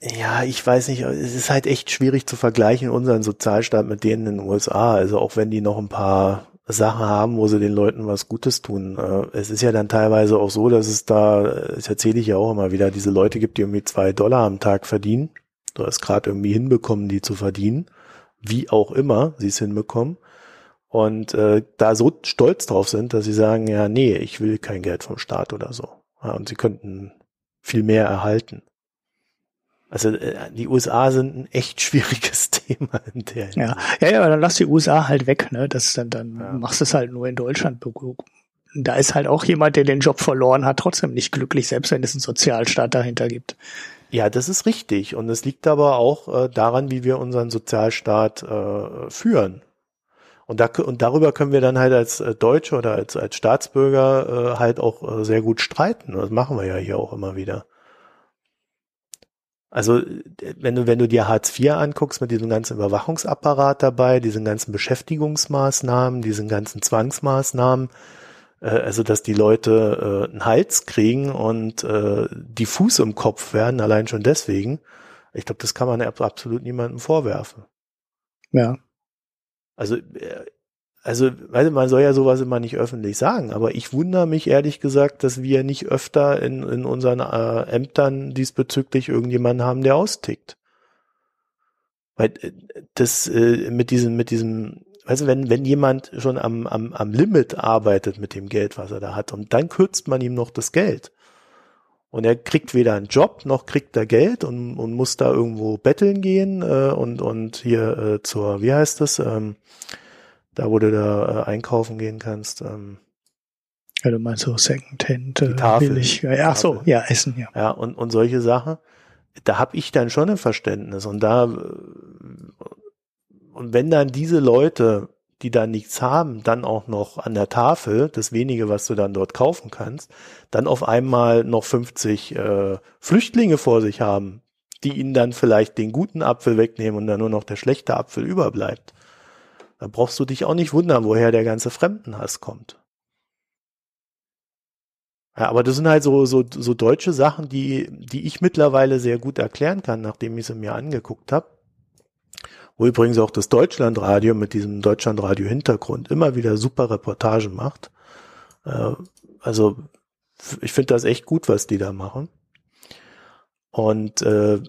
A: Ja, ich weiß nicht, es ist halt echt schwierig zu vergleichen, unseren Sozialstaat mit denen in den USA. Also auch wenn die noch ein paar Sachen haben, wo sie den Leuten was Gutes tun. Es ist ja dann teilweise auch so, dass es da, das erzähle ich ja auch immer wieder, diese Leute gibt, die irgendwie zwei Dollar am Tag verdienen. Du hast gerade irgendwie hinbekommen, die zu verdienen. Wie auch immer sie es hinbekommen und äh, da so stolz drauf sind, dass sie sagen, ja, nee, ich will kein Geld vom Staat oder so. Ja, und sie könnten viel mehr erhalten. Also äh, die USA sind ein echt <laughs> schwieriges Thema in der.
B: Ja, ja, ja, dann lass die USA halt weg, ne? Das dann, dann ja. machst du es halt nur in Deutschland. Da ist halt auch jemand, der den Job verloren hat, trotzdem nicht glücklich, selbst wenn es einen Sozialstaat dahinter gibt.
A: Ja, das ist richtig. Und es liegt aber auch äh, daran, wie wir unseren Sozialstaat äh, führen. Und, da, und darüber können wir dann halt als äh, Deutsche oder als, als Staatsbürger äh, halt auch äh, sehr gut streiten. Das machen wir ja hier auch immer wieder. Also wenn du, wenn du dir Hartz IV anguckst mit diesem ganzen Überwachungsapparat dabei, diesen ganzen Beschäftigungsmaßnahmen, diesen ganzen Zwangsmaßnahmen, äh, also dass die Leute äh, einen Hals kriegen und äh, die Fuß im Kopf werden, allein schon deswegen, ich glaube, das kann man absolut niemandem vorwerfen.
B: Ja.
A: Also, äh, also, du, man soll ja sowas immer nicht öffentlich sagen, aber ich wundere mich ehrlich gesagt, dass wir nicht öfter in, in unseren äh, Ämtern diesbezüglich irgendjemanden haben, der austickt. Weil äh, das äh, mit diesem, mit diesem, weißt du, wenn, wenn jemand schon am, am, am Limit arbeitet mit dem Geld, was er da hat, und dann kürzt man ihm noch das Geld. Und er kriegt weder einen Job noch kriegt er Geld und, und muss da irgendwo betteln gehen äh, und, und hier äh, zur, wie heißt das, ähm, da wo du da äh, einkaufen gehen kannst. Ähm,
B: ja, du meinst so Secondhand, äh, Tafel, billig. Ja, ach so, ja, Essen, ja.
A: Ja, und, und solche Sachen, da habe ich dann schon ein Verständnis. Und da, und wenn dann diese Leute die da nichts haben, dann auch noch an der Tafel, das wenige, was du dann dort kaufen kannst, dann auf einmal noch 50 äh, Flüchtlinge vor sich haben, die ihnen dann vielleicht den guten Apfel wegnehmen und dann nur noch der schlechte Apfel überbleibt. Da brauchst du dich auch nicht wundern, woher der ganze Fremdenhass kommt. Ja, aber das sind halt so, so, so deutsche Sachen, die, die ich mittlerweile sehr gut erklären kann, nachdem ich sie mir angeguckt habe wo übrigens auch das Deutschlandradio mit diesem Deutschlandradio-Hintergrund immer wieder super Reportagen macht. Äh, also ich finde das echt gut, was die da machen. Und äh,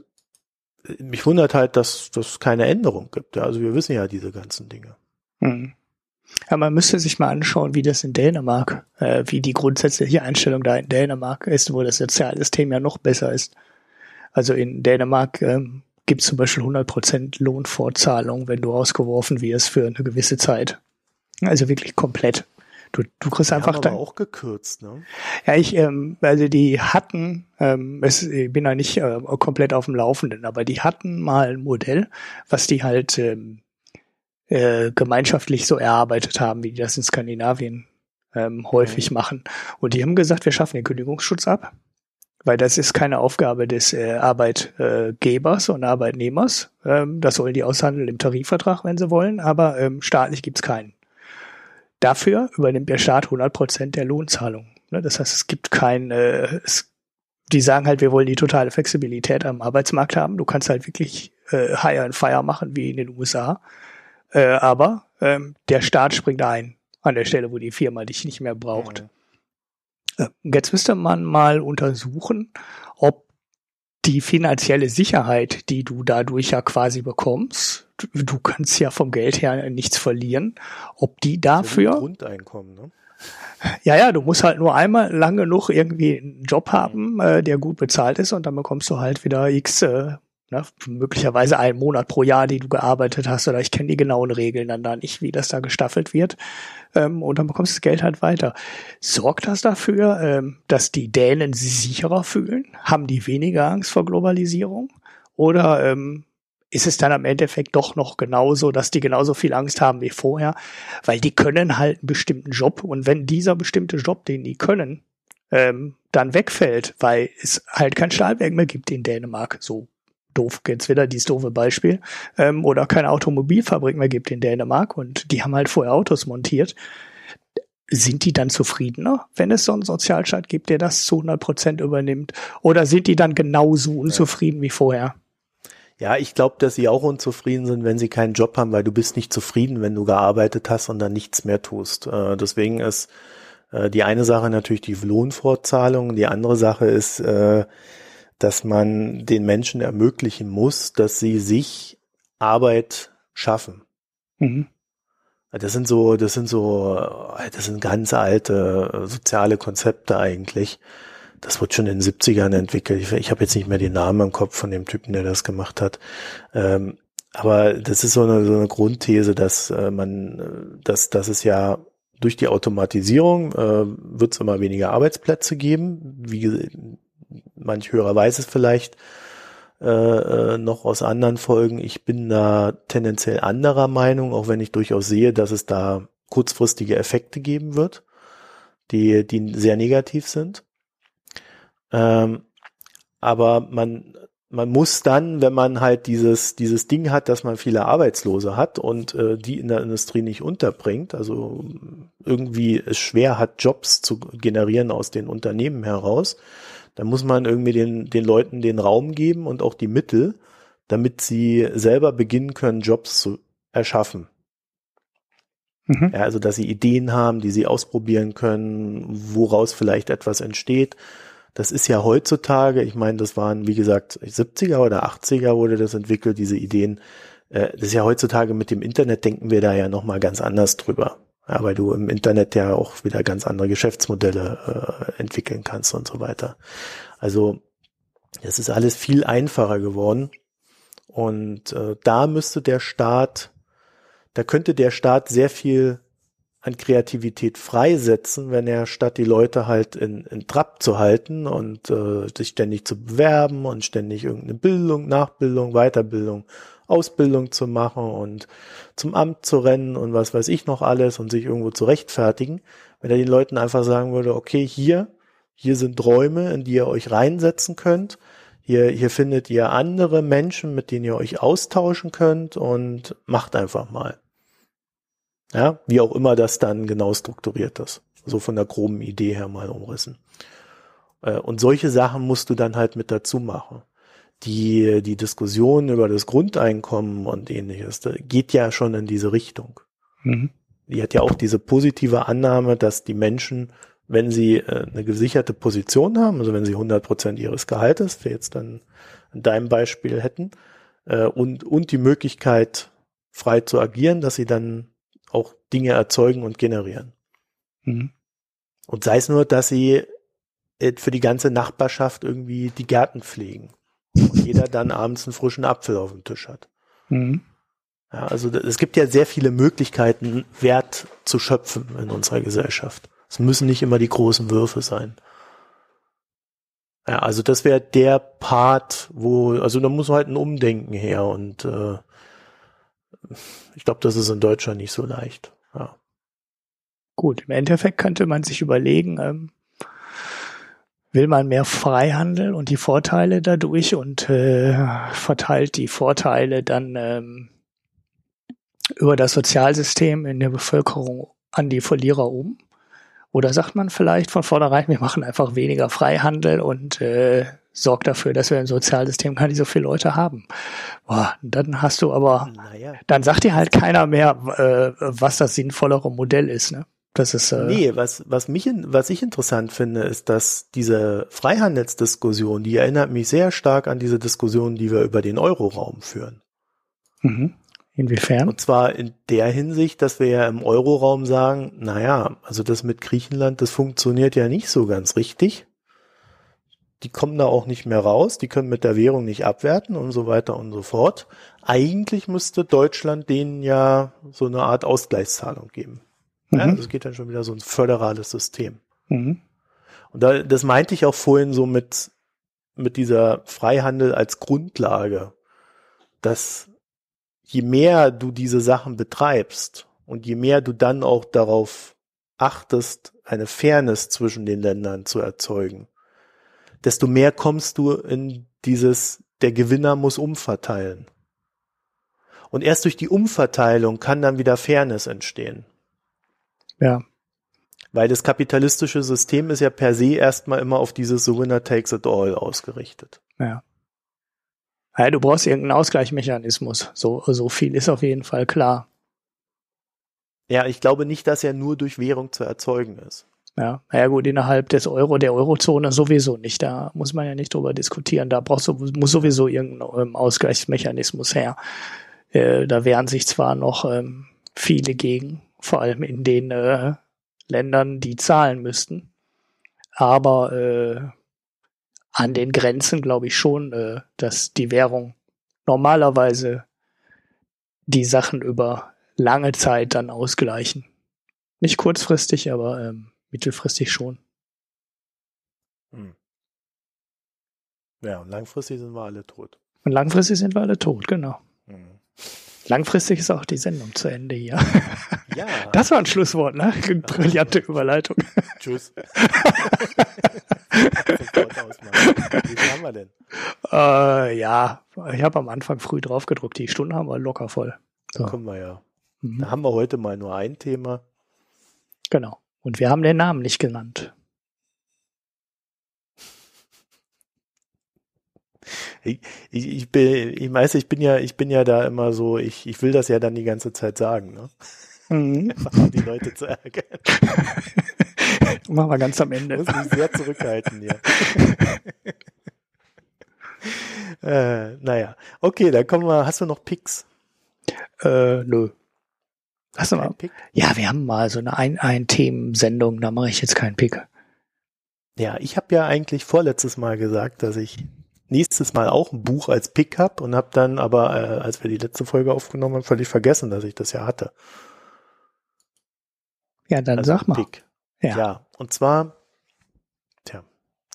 A: mich wundert halt, dass es keine Änderung gibt. Also wir wissen ja diese ganzen Dinge.
B: Hm. Ja, man müsste sich mal anschauen, wie das in Dänemark, äh, wie die grundsätzliche Einstellung da in Dänemark ist, wo das Sozialsystem ja noch besser ist. Also in Dänemark ähm, gibt zum Beispiel 100% Lohnfortzahlung, wenn du ausgeworfen wirst für eine gewisse Zeit. Also wirklich komplett. Du, du kriegst
A: Die
B: einfach
A: haben
B: dann.
A: aber auch gekürzt, ne?
B: Ja, ich, ähm, also die hatten, ähm, es, ich bin da nicht äh, komplett auf dem Laufenden, aber die hatten mal ein Modell, was die halt ähm, äh, gemeinschaftlich so erarbeitet haben, wie die das in Skandinavien ähm, häufig machen. Und die haben gesagt, wir schaffen den Kündigungsschutz ab, weil das ist keine Aufgabe des äh, Arbeitgebers und Arbeitnehmers. Ähm, das sollen die aushandeln im Tarifvertrag, wenn sie wollen, aber ähm, staatlich gibt's keinen. Dafür übernimmt der Staat 100 Prozent der Lohnzahlung. Ne? Das heißt, es gibt kein, äh, es, die sagen halt, wir wollen die totale Flexibilität am Arbeitsmarkt haben. Du kannst halt wirklich äh, Hire and Fire machen wie in den USA. Äh, aber ähm, der Staat springt ein an der Stelle, wo die Firma dich nicht mehr braucht. Äh, Jetzt müsste man mal untersuchen, ob die finanzielle Sicherheit, die du dadurch ja quasi bekommst, du, du kannst ja vom Geld her nichts verlieren, ob die dafür,
A: Grundeinkommen, ne?
B: ja, ja, du musst halt nur einmal lang genug irgendwie einen Job haben, äh, der gut bezahlt ist und dann bekommst du halt wieder x, äh, ne, möglicherweise einen Monat pro Jahr, die du gearbeitet hast oder ich kenne die genauen Regeln dann da nicht, wie das da gestaffelt wird ähm, und dann bekommst du das Geld halt weiter. Sorgt das dafür, ähm, dass die Dänen sich sicherer fühlen? Haben die weniger Angst vor Globalisierung? Oder ähm, ist es dann am Endeffekt doch noch genauso, dass die genauso viel Angst haben wie vorher? Weil die können halt einen bestimmten Job und wenn dieser bestimmte Job, den die können, ähm, dann wegfällt, weil es halt kein Stahlwerk mehr gibt in Dänemark, so doof jetzt wieder dieses doofe Beispiel, ähm, oder keine Automobilfabrik mehr gibt in Dänemark und die haben halt vorher Autos montiert, sind die dann zufriedener, wenn es so einen Sozialstaat gibt, der das zu 100 Prozent übernimmt? Oder sind die dann genauso unzufrieden wie vorher?
A: Ja, ich glaube, dass sie auch unzufrieden sind, wenn sie keinen Job haben, weil du bist nicht zufrieden, wenn du gearbeitet hast und dann nichts mehr tust. Äh, deswegen ist äh, die eine Sache natürlich die Lohnfortzahlung, die andere Sache ist, äh, dass man den Menschen ermöglichen muss, dass sie sich Arbeit schaffen.
B: Mhm.
A: Das sind so, das sind so, das sind ganz alte soziale Konzepte eigentlich. Das wurde schon in den 70ern entwickelt. Ich, ich habe jetzt nicht mehr den Namen im Kopf von dem Typen, der das gemacht hat. Ähm, aber das ist so eine, so eine Grundthese, dass äh, man, äh, dass, dass es ja durch die Automatisierung äh, wird es immer weniger Arbeitsplätze geben. Wie manch Hörer weiß es vielleicht äh, äh, noch aus anderen Folgen. Ich bin da tendenziell anderer Meinung, auch wenn ich durchaus sehe, dass es da kurzfristige Effekte geben wird, die, die sehr negativ sind. Ähm, aber man, man muss dann, wenn man halt dieses, dieses Ding hat, dass man viele Arbeitslose hat und äh, die in der Industrie nicht unterbringt, also irgendwie es schwer hat, Jobs zu generieren aus den Unternehmen heraus, dann muss man irgendwie den, den Leuten den Raum geben und auch die Mittel, damit sie selber beginnen können, Jobs zu erschaffen.
B: Mhm.
A: Ja, also, dass sie Ideen haben, die sie ausprobieren können, woraus vielleicht etwas entsteht. Das ist ja heutzutage, ich meine, das waren, wie gesagt, 70er oder 80er wurde das entwickelt, diese Ideen. Äh, Das ist ja heutzutage mit dem Internet denken wir da ja nochmal ganz anders drüber. Ja, weil du im Internet ja auch wieder ganz andere Geschäftsmodelle äh, entwickeln kannst und so weiter. Also, es ist alles viel einfacher geworden. Und äh, da müsste der Staat, da könnte der Staat sehr viel an Kreativität freisetzen, wenn er statt die Leute halt in, in Trab zu halten und äh, sich ständig zu bewerben und ständig irgendeine Bildung, Nachbildung, Weiterbildung, Ausbildung zu machen und zum Amt zu rennen und was weiß ich noch alles und sich irgendwo zu rechtfertigen, wenn er den Leuten einfach sagen würde, okay, hier, hier sind Räume, in die ihr euch reinsetzen könnt, hier, hier findet ihr andere Menschen, mit denen ihr euch austauschen könnt und macht einfach mal. Ja, wie auch immer das dann genau strukturiert ist. So von der groben Idee her mal umrissen. Äh, Und solche Sachen musst du dann halt mit dazu machen. Die, die Diskussion über das Grundeinkommen und ähnliches, geht ja schon in diese Richtung.
B: Mhm.
A: Die hat ja auch diese positive Annahme, dass die Menschen, wenn sie äh, eine gesicherte Position haben, also wenn sie 100 Prozent ihres Gehaltes, wir jetzt dann in deinem Beispiel hätten, äh, und, und die Möglichkeit, frei zu agieren, dass sie dann auch Dinge erzeugen und generieren.
B: Mhm.
A: Und sei es nur, dass sie äh, für die ganze Nachbarschaft irgendwie die Gärten pflegen. Und jeder dann abends einen frischen Apfel auf dem Tisch hat.
B: Mhm.
A: Ja, also es gibt ja sehr viele Möglichkeiten, Wert zu schöpfen in unserer Gesellschaft. Es müssen nicht immer die großen Würfe sein. Ja, also das wäre der Part, wo, also da muss halt ein Umdenken her und äh, ich glaube, das ist in Deutschland nicht so leicht. Ja.
B: Gut, im Endeffekt könnte man sich überlegen, ähm, will man mehr Freihandel und die Vorteile dadurch und äh, verteilt die Vorteile dann ähm, über das Sozialsystem in der Bevölkerung an die Verlierer um? Oder sagt man vielleicht von vornherein, wir machen einfach weniger Freihandel und äh, sorgt dafür, dass wir ein Sozialsystem gar nicht so viele Leute haben. Boah, dann hast du aber, naja. dann sagt dir halt keiner mehr, äh, was das sinnvollere Modell ist. Ne? Das ist,
A: äh nee, was, was, mich, was ich interessant finde, ist, dass diese Freihandelsdiskussion, die erinnert mich sehr stark an diese Diskussion, die wir über den Euroraum führen.
B: Mhm. Inwiefern?
A: Und zwar in der Hinsicht, dass wir ja im Euroraum sagen, naja, also das mit Griechenland, das funktioniert ja nicht so ganz richtig. Die kommen da auch nicht mehr raus, die können mit der Währung nicht abwerten und so weiter und so fort. Eigentlich müsste Deutschland denen ja so eine Art Ausgleichszahlung geben. Mhm. Ja, also es geht dann schon wieder so ein föderales System. Mhm. Und da, das meinte ich auch vorhin so mit, mit dieser Freihandel als Grundlage, dass je mehr du diese Sachen betreibst und je mehr du dann auch darauf achtest, eine Fairness zwischen den Ländern zu erzeugen, desto mehr kommst du in dieses, der Gewinner muss umverteilen. Und erst durch die Umverteilung kann dann wieder Fairness entstehen.
B: Ja.
A: Weil das kapitalistische System ist ja per se erstmal immer auf dieses The Winner takes it all ausgerichtet.
B: Ja. Ja, du brauchst irgendeinen Ausgleichsmechanismus. So, so viel ist auf jeden Fall klar.
A: Ja, ich glaube nicht, dass er nur durch Währung zu erzeugen ist.
B: Ja, naja gut, innerhalb des Euro, der Eurozone sowieso nicht. Da muss man ja nicht drüber diskutieren. Da brauchst du, muss sowieso irgendein ähm, Ausgleichsmechanismus her. Äh, da wehren sich zwar noch ähm, viele gegen, vor allem in den äh, Ländern, die zahlen müssten. Aber äh, an den Grenzen glaube ich schon, äh, dass die Währung normalerweise die Sachen über lange Zeit dann ausgleichen. Nicht kurzfristig, aber ähm, mittelfristig schon. Hm.
A: Ja, und langfristig sind wir alle tot.
B: Und langfristig sind wir alle tot, genau. Hm. Langfristig ist auch die Sendung zu Ende hier. Ja. <laughs> Das war ein Schlusswort, ne? Brillante Überleitung. Tschüss. <laughs> Wie viel haben wir denn? Äh, ja, ich habe am Anfang früh drauf gedruckt. Die Stunden haben wir locker voll.
A: So. Da kommen wir ja. Mhm. Da haben wir heute mal nur ein Thema.
B: Genau. Und wir haben den Namen nicht genannt.
A: Ich, ich, ich bin, ich weiß, ich bin ja, ich bin ja da immer so, ich, ich will das ja dann die ganze Zeit sagen, ne? Mhm. <laughs> Einfach die Leute zu ärgern. <laughs>
B: Machen wir ganz am Ende.
A: Muss mich sehr zurückhalten hier. <laughs> äh, naja, okay, dann kommen wir. Hast du noch Picks?
B: Äh, nö. Hast du mal? Pick? Ja, wir haben mal so eine ein, ein Themensendung, da mache ich jetzt keinen Pick.
A: Ja, ich habe ja eigentlich vorletztes Mal gesagt, dass ich nächstes Mal auch ein Buch als Pick habe und habe dann aber, äh, als wir die letzte Folge aufgenommen haben, völlig vergessen, dass ich das ja hatte.
B: Ja, dann also sag mal. Pick.
A: Ja. ja, und zwar, tja,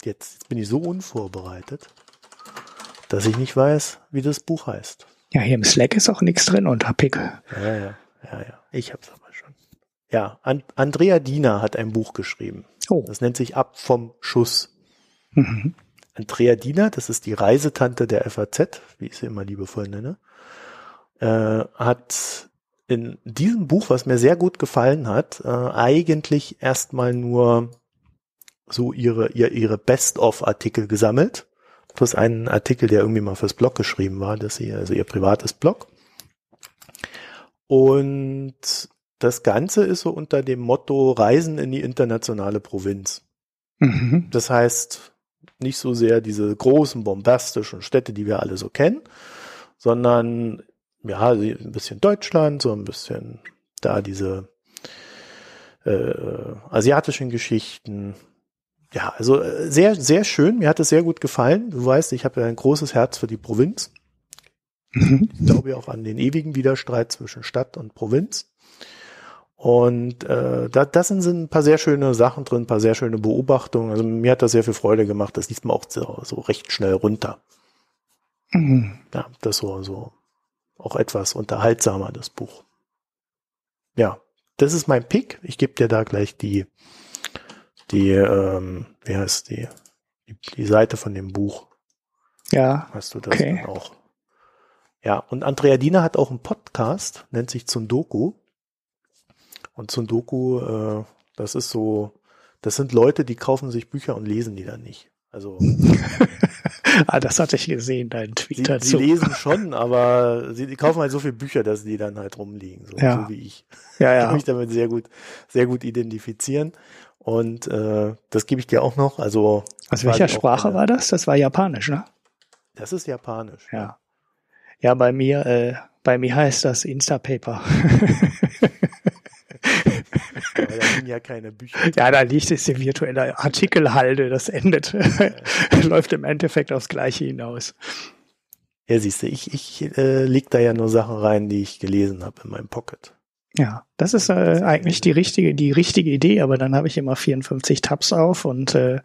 A: jetzt bin ich so unvorbereitet, dass ich nicht weiß, wie das Buch heißt.
B: Ja, hier im Slack ist auch nichts drin unter Pick.
A: Ja, ja, ja, ja. Ich hab's aber schon. Ja, And Andrea Diener hat ein Buch geschrieben. Oh. Das nennt sich Ab vom Schuss. Mhm. Andrea Diener, das ist die Reisetante der FAZ, wie ich sie immer liebevoll nenne, äh, hat in diesem Buch, was mir sehr gut gefallen hat, äh, eigentlich erstmal nur so ihre, ihr, ihre Best-of-Artikel gesammelt. Plus einen Artikel, der irgendwie mal fürs Blog geschrieben war, dass sie, also ihr privates Blog. Und das Ganze ist so unter dem Motto Reisen in die internationale Provinz. Mhm. Das heißt, nicht so sehr diese großen bombastischen Städte, die wir alle so kennen, sondern ja, ein bisschen Deutschland, so ein bisschen da diese äh, asiatischen Geschichten, ja, also äh, sehr, sehr schön. Mir hat es sehr gut gefallen. Du weißt, ich habe ja ein großes Herz für die Provinz.
B: Mhm.
A: Ich glaube ja auch an den ewigen Widerstreit zwischen Stadt und Provinz. Und äh, da, das sind, sind ein paar sehr schöne Sachen drin, ein paar sehr schöne Beobachtungen. Also mir hat das sehr viel Freude gemacht. Das liest man auch so, so recht schnell runter.
B: Mhm.
A: Ja, das so, so auch etwas unterhaltsamer, das Buch. Ja, das ist mein Pick. Ich gebe dir da gleich die, die, ähm, wie heißt die, die, die Seite von dem Buch.
B: Ja,
A: Hast du das
B: Okay.
A: dann auch? Ja, und Andrea Diener hat auch einen Podcast, nennt sich Zundoku. Und Zundoku, äh, das ist so, das sind Leute, die kaufen sich Bücher und lesen die dann nicht. Also <laughs>
B: ah, das hatte ich gesehen, deinen Tweet
A: sie,
B: dazu.
A: sie lesen schon, aber sie die kaufen halt so viele Bücher, dass die dann halt rumliegen, so,
B: Ja.
A: so wie ich.
B: ja,
A: Ich kann
B: ja.
A: mich damit sehr gut, sehr gut identifizieren. Und äh, das gebe ich dir auch noch. Also
B: Aus welcher Sprache
A: eine-
B: war das? Das war Japanisch, ne?
A: Das ist japanisch.
B: Ja. Ja, bei mir, äh, bei mir heißt das Instapaper. <laughs>
A: Da liegen ja keine Bücher.
B: ja, da liegt es die virtuelle Artikelhalde, das endet, <laughs> läuft im Endeffekt aufs Gleiche hinaus.
A: Ja, siehst du, ich, ich äh, leg da ja nur Sachen rein, die ich gelesen habe in meinem Pocket.
B: Ja, das ist äh, eigentlich die richtige, die richtige Idee, aber dann habe ich immer 54 Tabs auf und äh,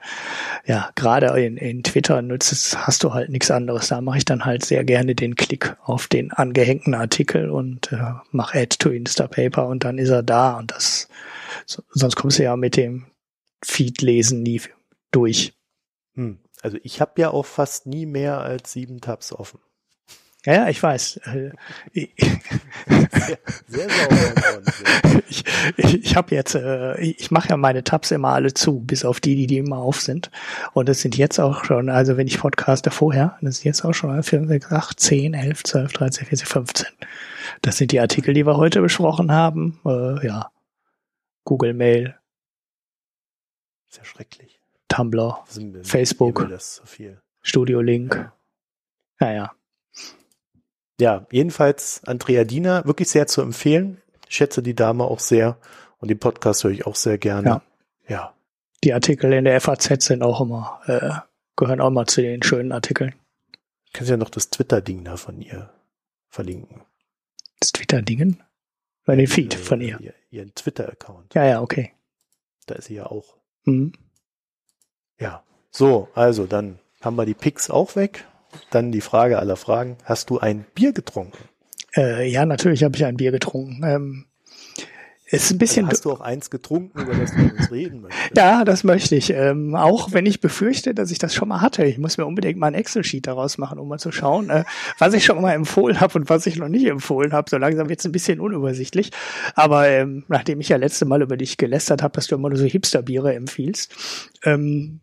B: ja, gerade in, in Twitter nützt es, hast du halt nichts anderes. Da mache ich dann halt sehr gerne den Klick auf den angehängten Artikel und äh, mache Add to Instapaper und dann ist er da und das so, sonst kommst du ja mit dem Feed-Lesen nie durch.
A: Hm. Also ich habe ja auch fast nie mehr als sieben Tabs offen.
B: Ja, ja, ich weiß. Äh, <laughs> ich
A: Sehr, sehr sauber <laughs>
B: ich, ich, ich habe jetzt, äh, ich mache ja meine Tabs immer alle zu, bis auf die, die, die immer auf sind. Und es sind jetzt auch schon, also wenn ich podcaste vorher, das sind jetzt auch schon 5, 6, 8, 10, 11, 12, 13, 14, 15. Das sind die Artikel, die wir heute besprochen haben. Äh, ja, Google Mail,
A: Sehr schrecklich.
B: Tumblr,
A: mir-
B: Facebook.
A: viel.
B: Studio Link.
A: Ja.
B: Naja,
A: Ja, jedenfalls Andrea Diener, wirklich sehr zu empfehlen. Ich schätze die Dame auch sehr und den Podcast höre ich auch sehr gerne.
B: Ja.
A: ja.
B: die Artikel in der FAZ sind auch immer, äh, gehören auch mal zu den schönen Artikeln.
A: Kannst ja noch das Twitter-Ding da von ihr verlinken.
B: Das Twitter-Dingen? Bei den Feed
A: Äh,
B: von ihr.
A: ihr ihren Twitter-Account.
B: Ja, ja, okay.
A: Da ist sie ja auch.
B: Mhm.
A: Ja. So, also dann haben wir die Picks auch weg. Dann die Frage aller Fragen. Hast du ein Bier getrunken?
B: Äh, ja, natürlich habe ich ein Bier getrunken. Ähm, ist ein bisschen.
A: Also hast du auch eins getrunken, über das du mit uns reden möchtest?
B: ja, das möchte ich. Ähm, auch wenn ich befürchte, dass ich das schon mal hatte. Ich muss mir unbedingt mal ein Excel-Sheet daraus machen, um mal zu schauen, äh, was ich schon mal empfohlen habe und was ich noch nicht empfohlen habe. So langsam wird es ein bisschen unübersichtlich. Aber ähm, nachdem ich ja letzte Mal über dich gelästert habe, dass du immer nur so Hipster-Biere empfiehlst, ähm,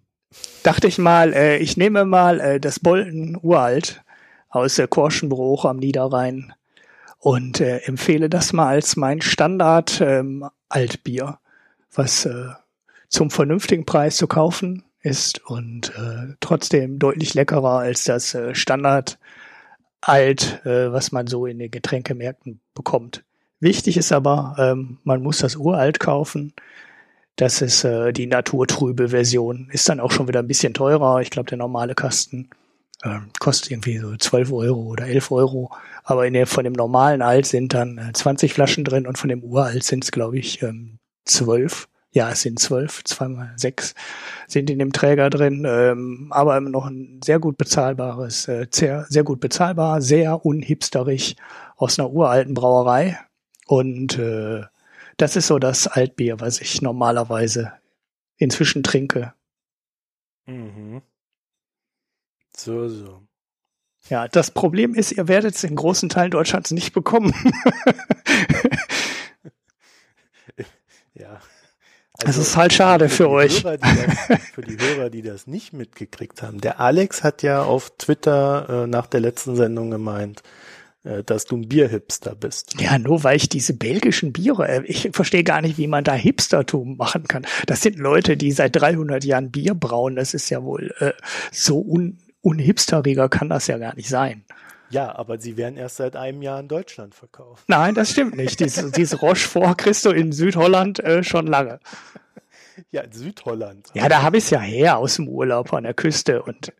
B: dachte ich mal, äh, ich nehme mal äh, das Bolten Uralt aus äh, Korschenbruch am Niederrhein und äh, empfehle das mal als mein Standard ähm, Altbier, was äh, zum vernünftigen Preis zu kaufen ist und äh, trotzdem deutlich leckerer als das äh, Standard Alt, äh, was man so in den Getränkemärkten bekommt. Wichtig ist aber, ähm, man muss das Uralt kaufen. Das ist äh, die naturtrübe Version. Ist dann auch schon wieder ein bisschen teurer. Ich glaube, der normale Kasten ähm, kostet irgendwie so 12 Euro oder 11 Euro. Aber in der, von dem normalen Alt sind dann äh, 20 Flaschen drin und von dem Uralt sind es, glaube ich, ähm, 12. Ja, es sind 12, zweimal sechs sind in dem Träger drin, ähm, aber immer noch ein sehr gut bezahlbares, äh, sehr, sehr gut bezahlbar, sehr unhipsterig aus einer uralten Brauerei. Und äh, das ist so das Altbier, was ich normalerweise inzwischen trinke.
A: Mhm. So, so.
B: Ja, das Problem ist, ihr werdet es in großen Teilen Deutschlands nicht bekommen. <laughs>
A: Ja.
B: Das ist halt schade für
A: die
B: euch.
A: Hörer, das, für die Hörer, die das nicht mitgekriegt haben. Der Alex hat ja auf Twitter äh, nach der letzten Sendung gemeint, äh, dass du ein Bierhipster bist.
B: Ja, nur weil ich diese belgischen Biere, äh, ich verstehe gar nicht, wie man da Hipstertum machen kann. Das sind Leute, die seit 300 Jahren Bier brauen. Das ist ja wohl äh, so un unhipsteriger kann das ja gar nicht sein.
A: Ja, aber sie werden erst seit einem Jahr in Deutschland verkauft.
B: Nein, das stimmt nicht. <laughs> Diese Rochefort kriegst du in Südholland äh, schon lange.
A: Ja, in Südholland.
B: Ja, da habe ich es ja her aus dem Urlaub an der Küste und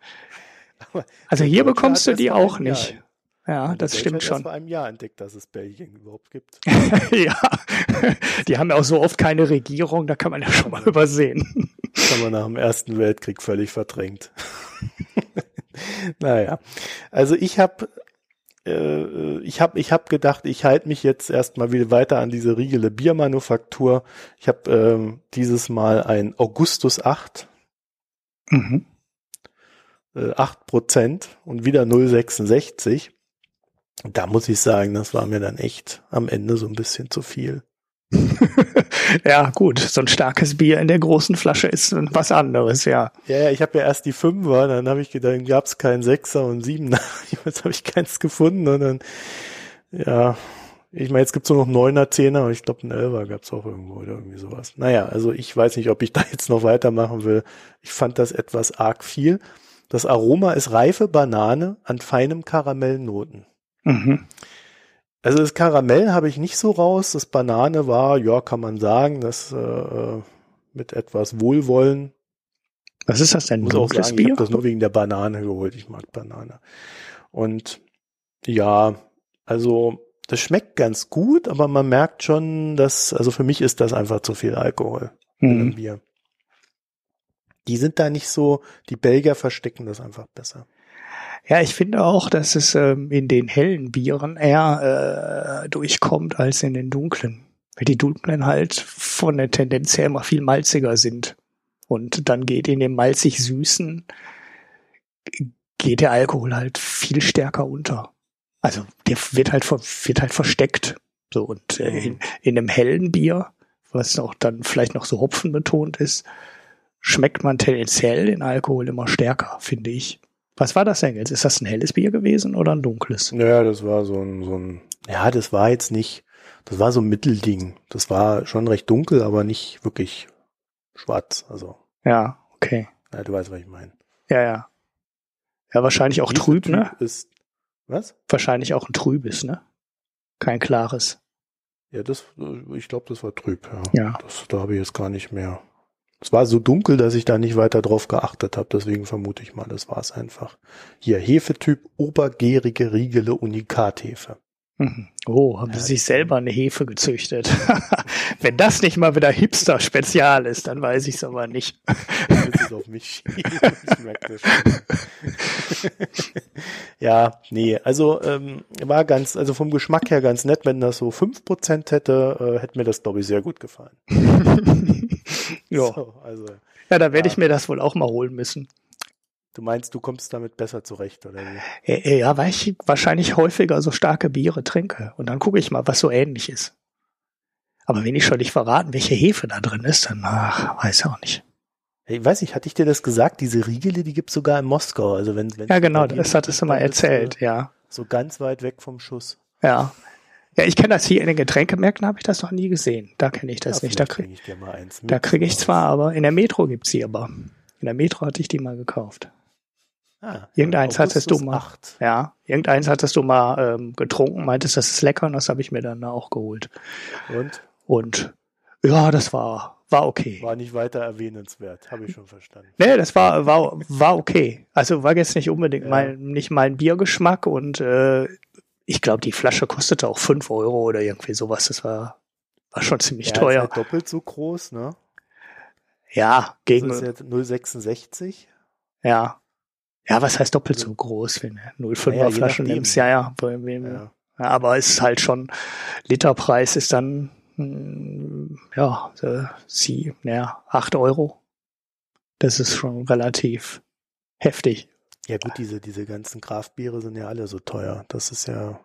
B: also hier bekommst du die
A: vor
B: auch
A: einem Jahr
B: nicht. Ja,
A: Der
B: das stimmt
A: hat erst
B: schon.
A: vor einem Jahr entdeckt, dass es Belgien überhaupt gibt. <laughs>
B: ja, die haben ja auch so oft keine Regierung, da kann man ja schon mal übersehen.
A: Das haben wir nach dem Ersten Weltkrieg völlig verdrängt. <laughs> <laughs> naja, also ich habe äh, ich habe ich hab gedacht, ich halte mich jetzt erstmal wieder weiter an diese Riegele Biermanufaktur. Ich habe ähm, dieses Mal ein Augustus 8,
B: Mhm.
A: äh, 8 Prozent und wieder 0,66. Da muss ich sagen, das war mir dann echt am Ende so ein bisschen zu viel. <laughs>
B: Ja, gut, so ein starkes Bier in der großen Flasche ist was anderes, ja.
A: Ja, ja, ich habe ja erst die Fünfer, dann habe ich gedacht, dann gab es keinen Sechser und Siebener. <laughs> Jetzt habe ich keins gefunden und dann, ja, ich meine, jetzt gibt's nur noch Neuner, Zehner, aber ich glaube, einen Elfer gab's auch irgendwo oder irgendwie sowas. Naja, also ich weiß nicht, ob ich <laughs> da jetzt noch weitermachen will. Ich fand das etwas arg viel. Das Aroma ist reife Banane an feinem Karamellnoten.
B: Mhm.
A: Also das Karamell habe ich nicht so raus. Das Banane war, ja, kann man sagen, das äh, mit etwas Wohlwollen
B: Was ist das denn?
A: muss auch sagen, ich
B: Bier?
A: habe das nur wegen der Banane geholt. Ich mag Banane. Und ja, also das schmeckt ganz gut, aber man merkt schon, dass, also für mich ist das einfach zu viel Alkohol
B: Mhm.
A: Bier. Die sind da nicht so, die Belgier verstecken das einfach besser.
B: Ja, ich finde auch, dass es ähm, in den hellen Bieren eher äh, durchkommt als in den dunklen. Weil die dunklen halt von der Tendenz her immer viel malziger sind. Und dann geht in dem malzig-süßen, geht der Alkohol halt viel stärker unter. Also der wird halt, wird halt versteckt. So, und äh, in, in einem hellen Bier, was auch dann vielleicht noch so hopfenbetont ist, schmeckt man tendenziell den Alkohol immer stärker, finde ich. Was war das denn jetzt? Ist das ein helles Bier gewesen oder ein dunkles?
A: Naja, das war so ein, so ein, ja, das war jetzt nicht, das war so ein Mittelding. Das war schon recht dunkel, aber nicht wirklich schwarz. Also,
B: Ja, okay.
A: ja, du weißt, was ich meine.
B: Ja, ja. Ja, wahrscheinlich auch
A: Dieser
B: trüb,
A: Typ
B: ne?
A: Ist, was?
B: Wahrscheinlich auch ein trübes, ne? Kein klares.
A: Ja, das, ich glaube, das war trüb, ja.
B: Ja.
A: Das, da habe ich jetzt gar nicht mehr. Es war so dunkel, dass ich da nicht weiter drauf geachtet habe, deswegen vermute ich mal, das war es einfach. Hier, Hefetyp obergärige Riegele Unikathefe.
B: Mhm. Oh, haben
A: Ja,
B: sie sich selber eine Hefe gezüchtet. <laughs> Wenn das nicht mal wieder Hipster-Spezial ist, dann weiß ich es aber nicht.
A: Jetzt ist auf mich <laughs> <laughs> ja, nee, also ähm, war ganz, also vom Geschmack her ganz nett, wenn das so 5% hätte, äh, hätte mir das, glaube ich, sehr gut gefallen. <laughs>
B: ja.
A: So, also,
B: ja, da werde
A: Ja.
B: ich mir das wohl auch mal holen müssen.
A: du meinst, du kommst damit besser zurecht, oder wie?
B: Äh, äh, Ja, weil ich wahrscheinlich häufiger so starke Biere trinke. Und dann gucke ich mal, was so ähnlich ist. Aber wenn ich schon nicht verraten, welche Hefe da drin ist, dann ach, weiß ich auch nicht.
A: Ich weiß nicht, hatte ich dir das gesagt? Diese Riegele, die gibt's sogar in Moskau. Also wenn, wenn
B: Ja, genau, das hattest du mal
A: dann bist
B: erzählt, ja.
A: So ganz weit weg vom Schuss.
B: Ja. Ja, ich kenne das hier in den Getränkemärkten, habe ich das noch nie gesehen. Da kenne ich das
A: Ja,
B: nicht. Da
A: vielleicht
B: krieg,
A: krieg ich dir mal eins.
B: da
A: mit.
B: kriege ich zwar, aber in der Metro gibt's sie aber. In der Metro hatte ich die mal gekauft.
A: Ah,
B: Irgendeins hattest du mal.
A: 8.
B: Ja, irgendeins hattest du mal ähm, getrunken, meintest, das ist lecker und das habe ich mir dann auch geholt.
A: Und
B: Und ja, das war, war okay.
A: war nicht weiter erwähnenswert, habe ich schon verstanden.
B: Nee, das war, war, war okay. Also war jetzt nicht unbedingt
A: Ja.
B: mein, nicht mein Biergeschmack und äh, ich glaube, die Flasche kostete auch fünf Euro oder irgendwie sowas. Das war, war schon ziemlich
A: Ja,
B: teuer.
A: Ist halt doppelt so groß, ne?
B: ja, gegen,
A: Das ist jetzt 0,66.
B: ja. Ja, was heißt doppelt so groß, wenn du 0,5er
A: Naja, je
B: Flaschen nimmst? Ja, ja. Bei wem-
A: Ja.
B: Ja, aber es ist halt schon, Literpreis ist dann, hm, ja, äh, sie, naja, acht Euro. Das ist schon relativ heftig.
A: Ja gut, diese, diese ganzen Kraftbiere sind ja alle so teuer. Das ist ja,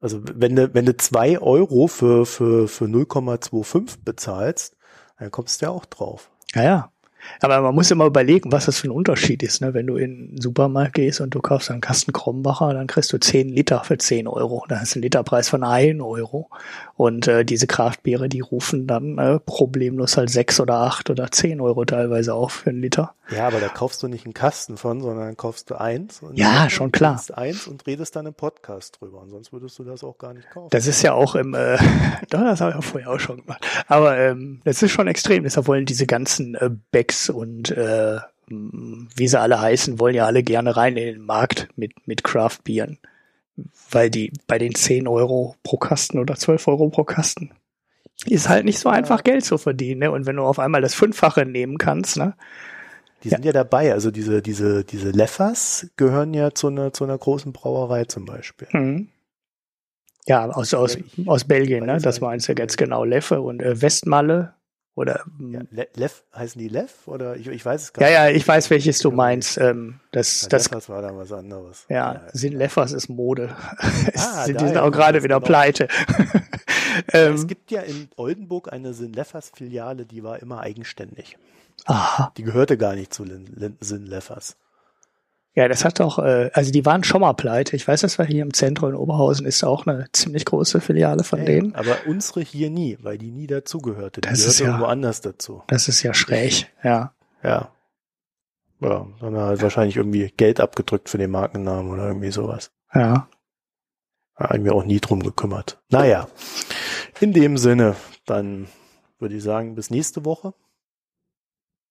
A: also wenn du, wenn du zwei Euro für, für, für 0,25 bezahlst, dann kommst du ja auch drauf.
B: Ja, ja. Aber man muss immer überlegen, was das für ein Unterschied ist. Ne? Wenn du in den Supermarkt gehst und du kaufst einen Kasten Krombacher, dann kriegst du 10 Liter für 10 Euro. Dann hast du einen Literpreis von 1 Euro. Und äh, diese Kraftbiere, die rufen dann äh, problemlos halt 6 oder 8 oder 10 Euro teilweise auf für einen Liter.
A: Ja, aber da kaufst du nicht einen Kasten von, sondern kaufst du eins.
B: ja, schon klar.
A: eins und redest dann im Podcast drüber. Und sonst würdest du das auch gar nicht kaufen.
B: Das ist ja auch im, äh, <laughs> das habe ich ja vorher auch schon gemacht. Aber ähm, das ist schon extrem. Deshalb wollen diese ganzen äh, Und äh, wie sie alle heißen, wollen ja alle gerne rein in den Markt mit, mit Craft-Bieren. Weil die bei den 10 Euro pro Kasten oder 12 Euro pro Kasten ist halt nicht so einfach Geld zu verdienen. Ne? Und wenn du auf einmal das Fünffache nehmen kannst, ne?
A: Die sind ja. ja dabei, also diese, diese, diese Leffers gehören ja zu einer, zu einer großen Brauerei zum Beispiel.
B: Mhm. Ja, aus, aus, aus Belgien, ne? Das meinst du jetzt genau. Leffe und äh, Westmalle oder
A: ja, Le Leff, heißen die Leff oder ich, ich weiß es gar
B: ja, nicht. Ja, ja, ich weiß, welches du meinst. Ähm, das, das
A: Leffers war da was anderes.
B: Ja, ja sind Leffers ist Mode. <laughs> Ah, die sind auch gerade wieder genau. pleite. <laughs>
A: ähm, es gibt ja in Oldenburg eine Sinleffers Filiale, die war immer eigenständig.
B: Aha.
A: Die gehörte gar nicht zu Sinleffers.
B: Ja, das hat doch, äh, also die waren schon mal pleite. Ich weiß, das war hier im Zentrum in Oberhausen, ist auch eine ziemlich große Filiale von ja, denen.
A: Aber unsere hier nie, weil die nie dazugehörte. Die
B: das gehörte ist ja,
A: irgendwo anders dazu.
B: Das ist ja schräg, ja.
A: Ja. Ja, dann halt wahrscheinlich irgendwie Geld abgedrückt für den Markennamen oder irgendwie sowas.
B: Ja.
A: Haben wir auch nie drum gekümmert. Naja, in dem Sinne, dann würde ich sagen, bis nächste Woche.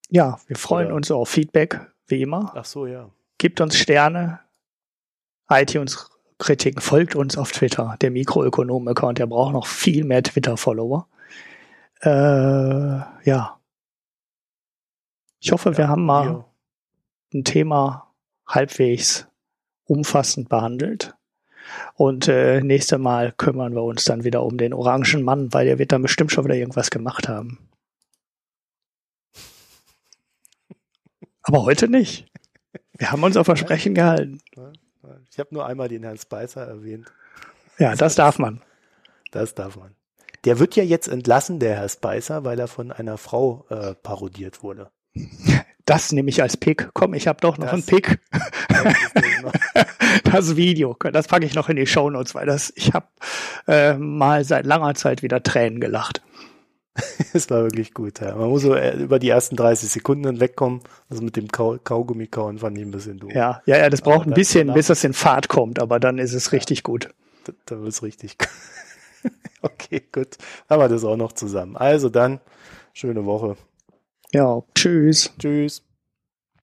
B: Ja, wir freuen oder? uns auf Feedback, wie immer.
A: Ach so, ja.
B: Gebt uns Sterne, iTunes-Kritiken, folgt uns auf Twitter. Der Mikroökonom-Account, der braucht noch viel mehr Twitter-Follower. Äh, ja. Ich hoffe, ja, wir haben mal ja. ein Thema halbwegs umfassend behandelt. Und äh, nächste Mal kümmern wir uns dann wieder um den orangen Mann, weil der wird dann bestimmt schon wieder irgendwas gemacht haben. Aber heute nicht. Wir haben uns auf Versprechen gehalten.
A: Ich habe nur einmal den Herrn Spicer erwähnt.
B: Ja, das darf man.
A: Das darf man. Der wird ja jetzt entlassen, der Herr Spicer, weil er von einer Frau äh, parodiert wurde. <laughs>
B: Das nehme ich als Pick. Komm, ich habe doch noch das, einen Pick. <laughs> <laughs> das Video, das packe ich noch in die Show Notes, weil das ich habe äh, mal seit langer Zeit wieder Tränen gelacht. <laughs>
A: es war wirklich gut, ja. Man muss so äh, über die ersten 30 Sekunden hinwegkommen. Also mit dem Kau Kaugummi kauen fand ich ein bisschen doof.
B: Ja, ja, ja, das braucht aber ein bisschen, bis das in Fahrt kommt, aber dann ist es ja, richtig gut.
A: Da, da wird es richtig <laughs> Okay, gut. Haben wir das auch noch zusammen. Also dann, schöne Woche.
B: Ja, tschüss.
A: Tschüss.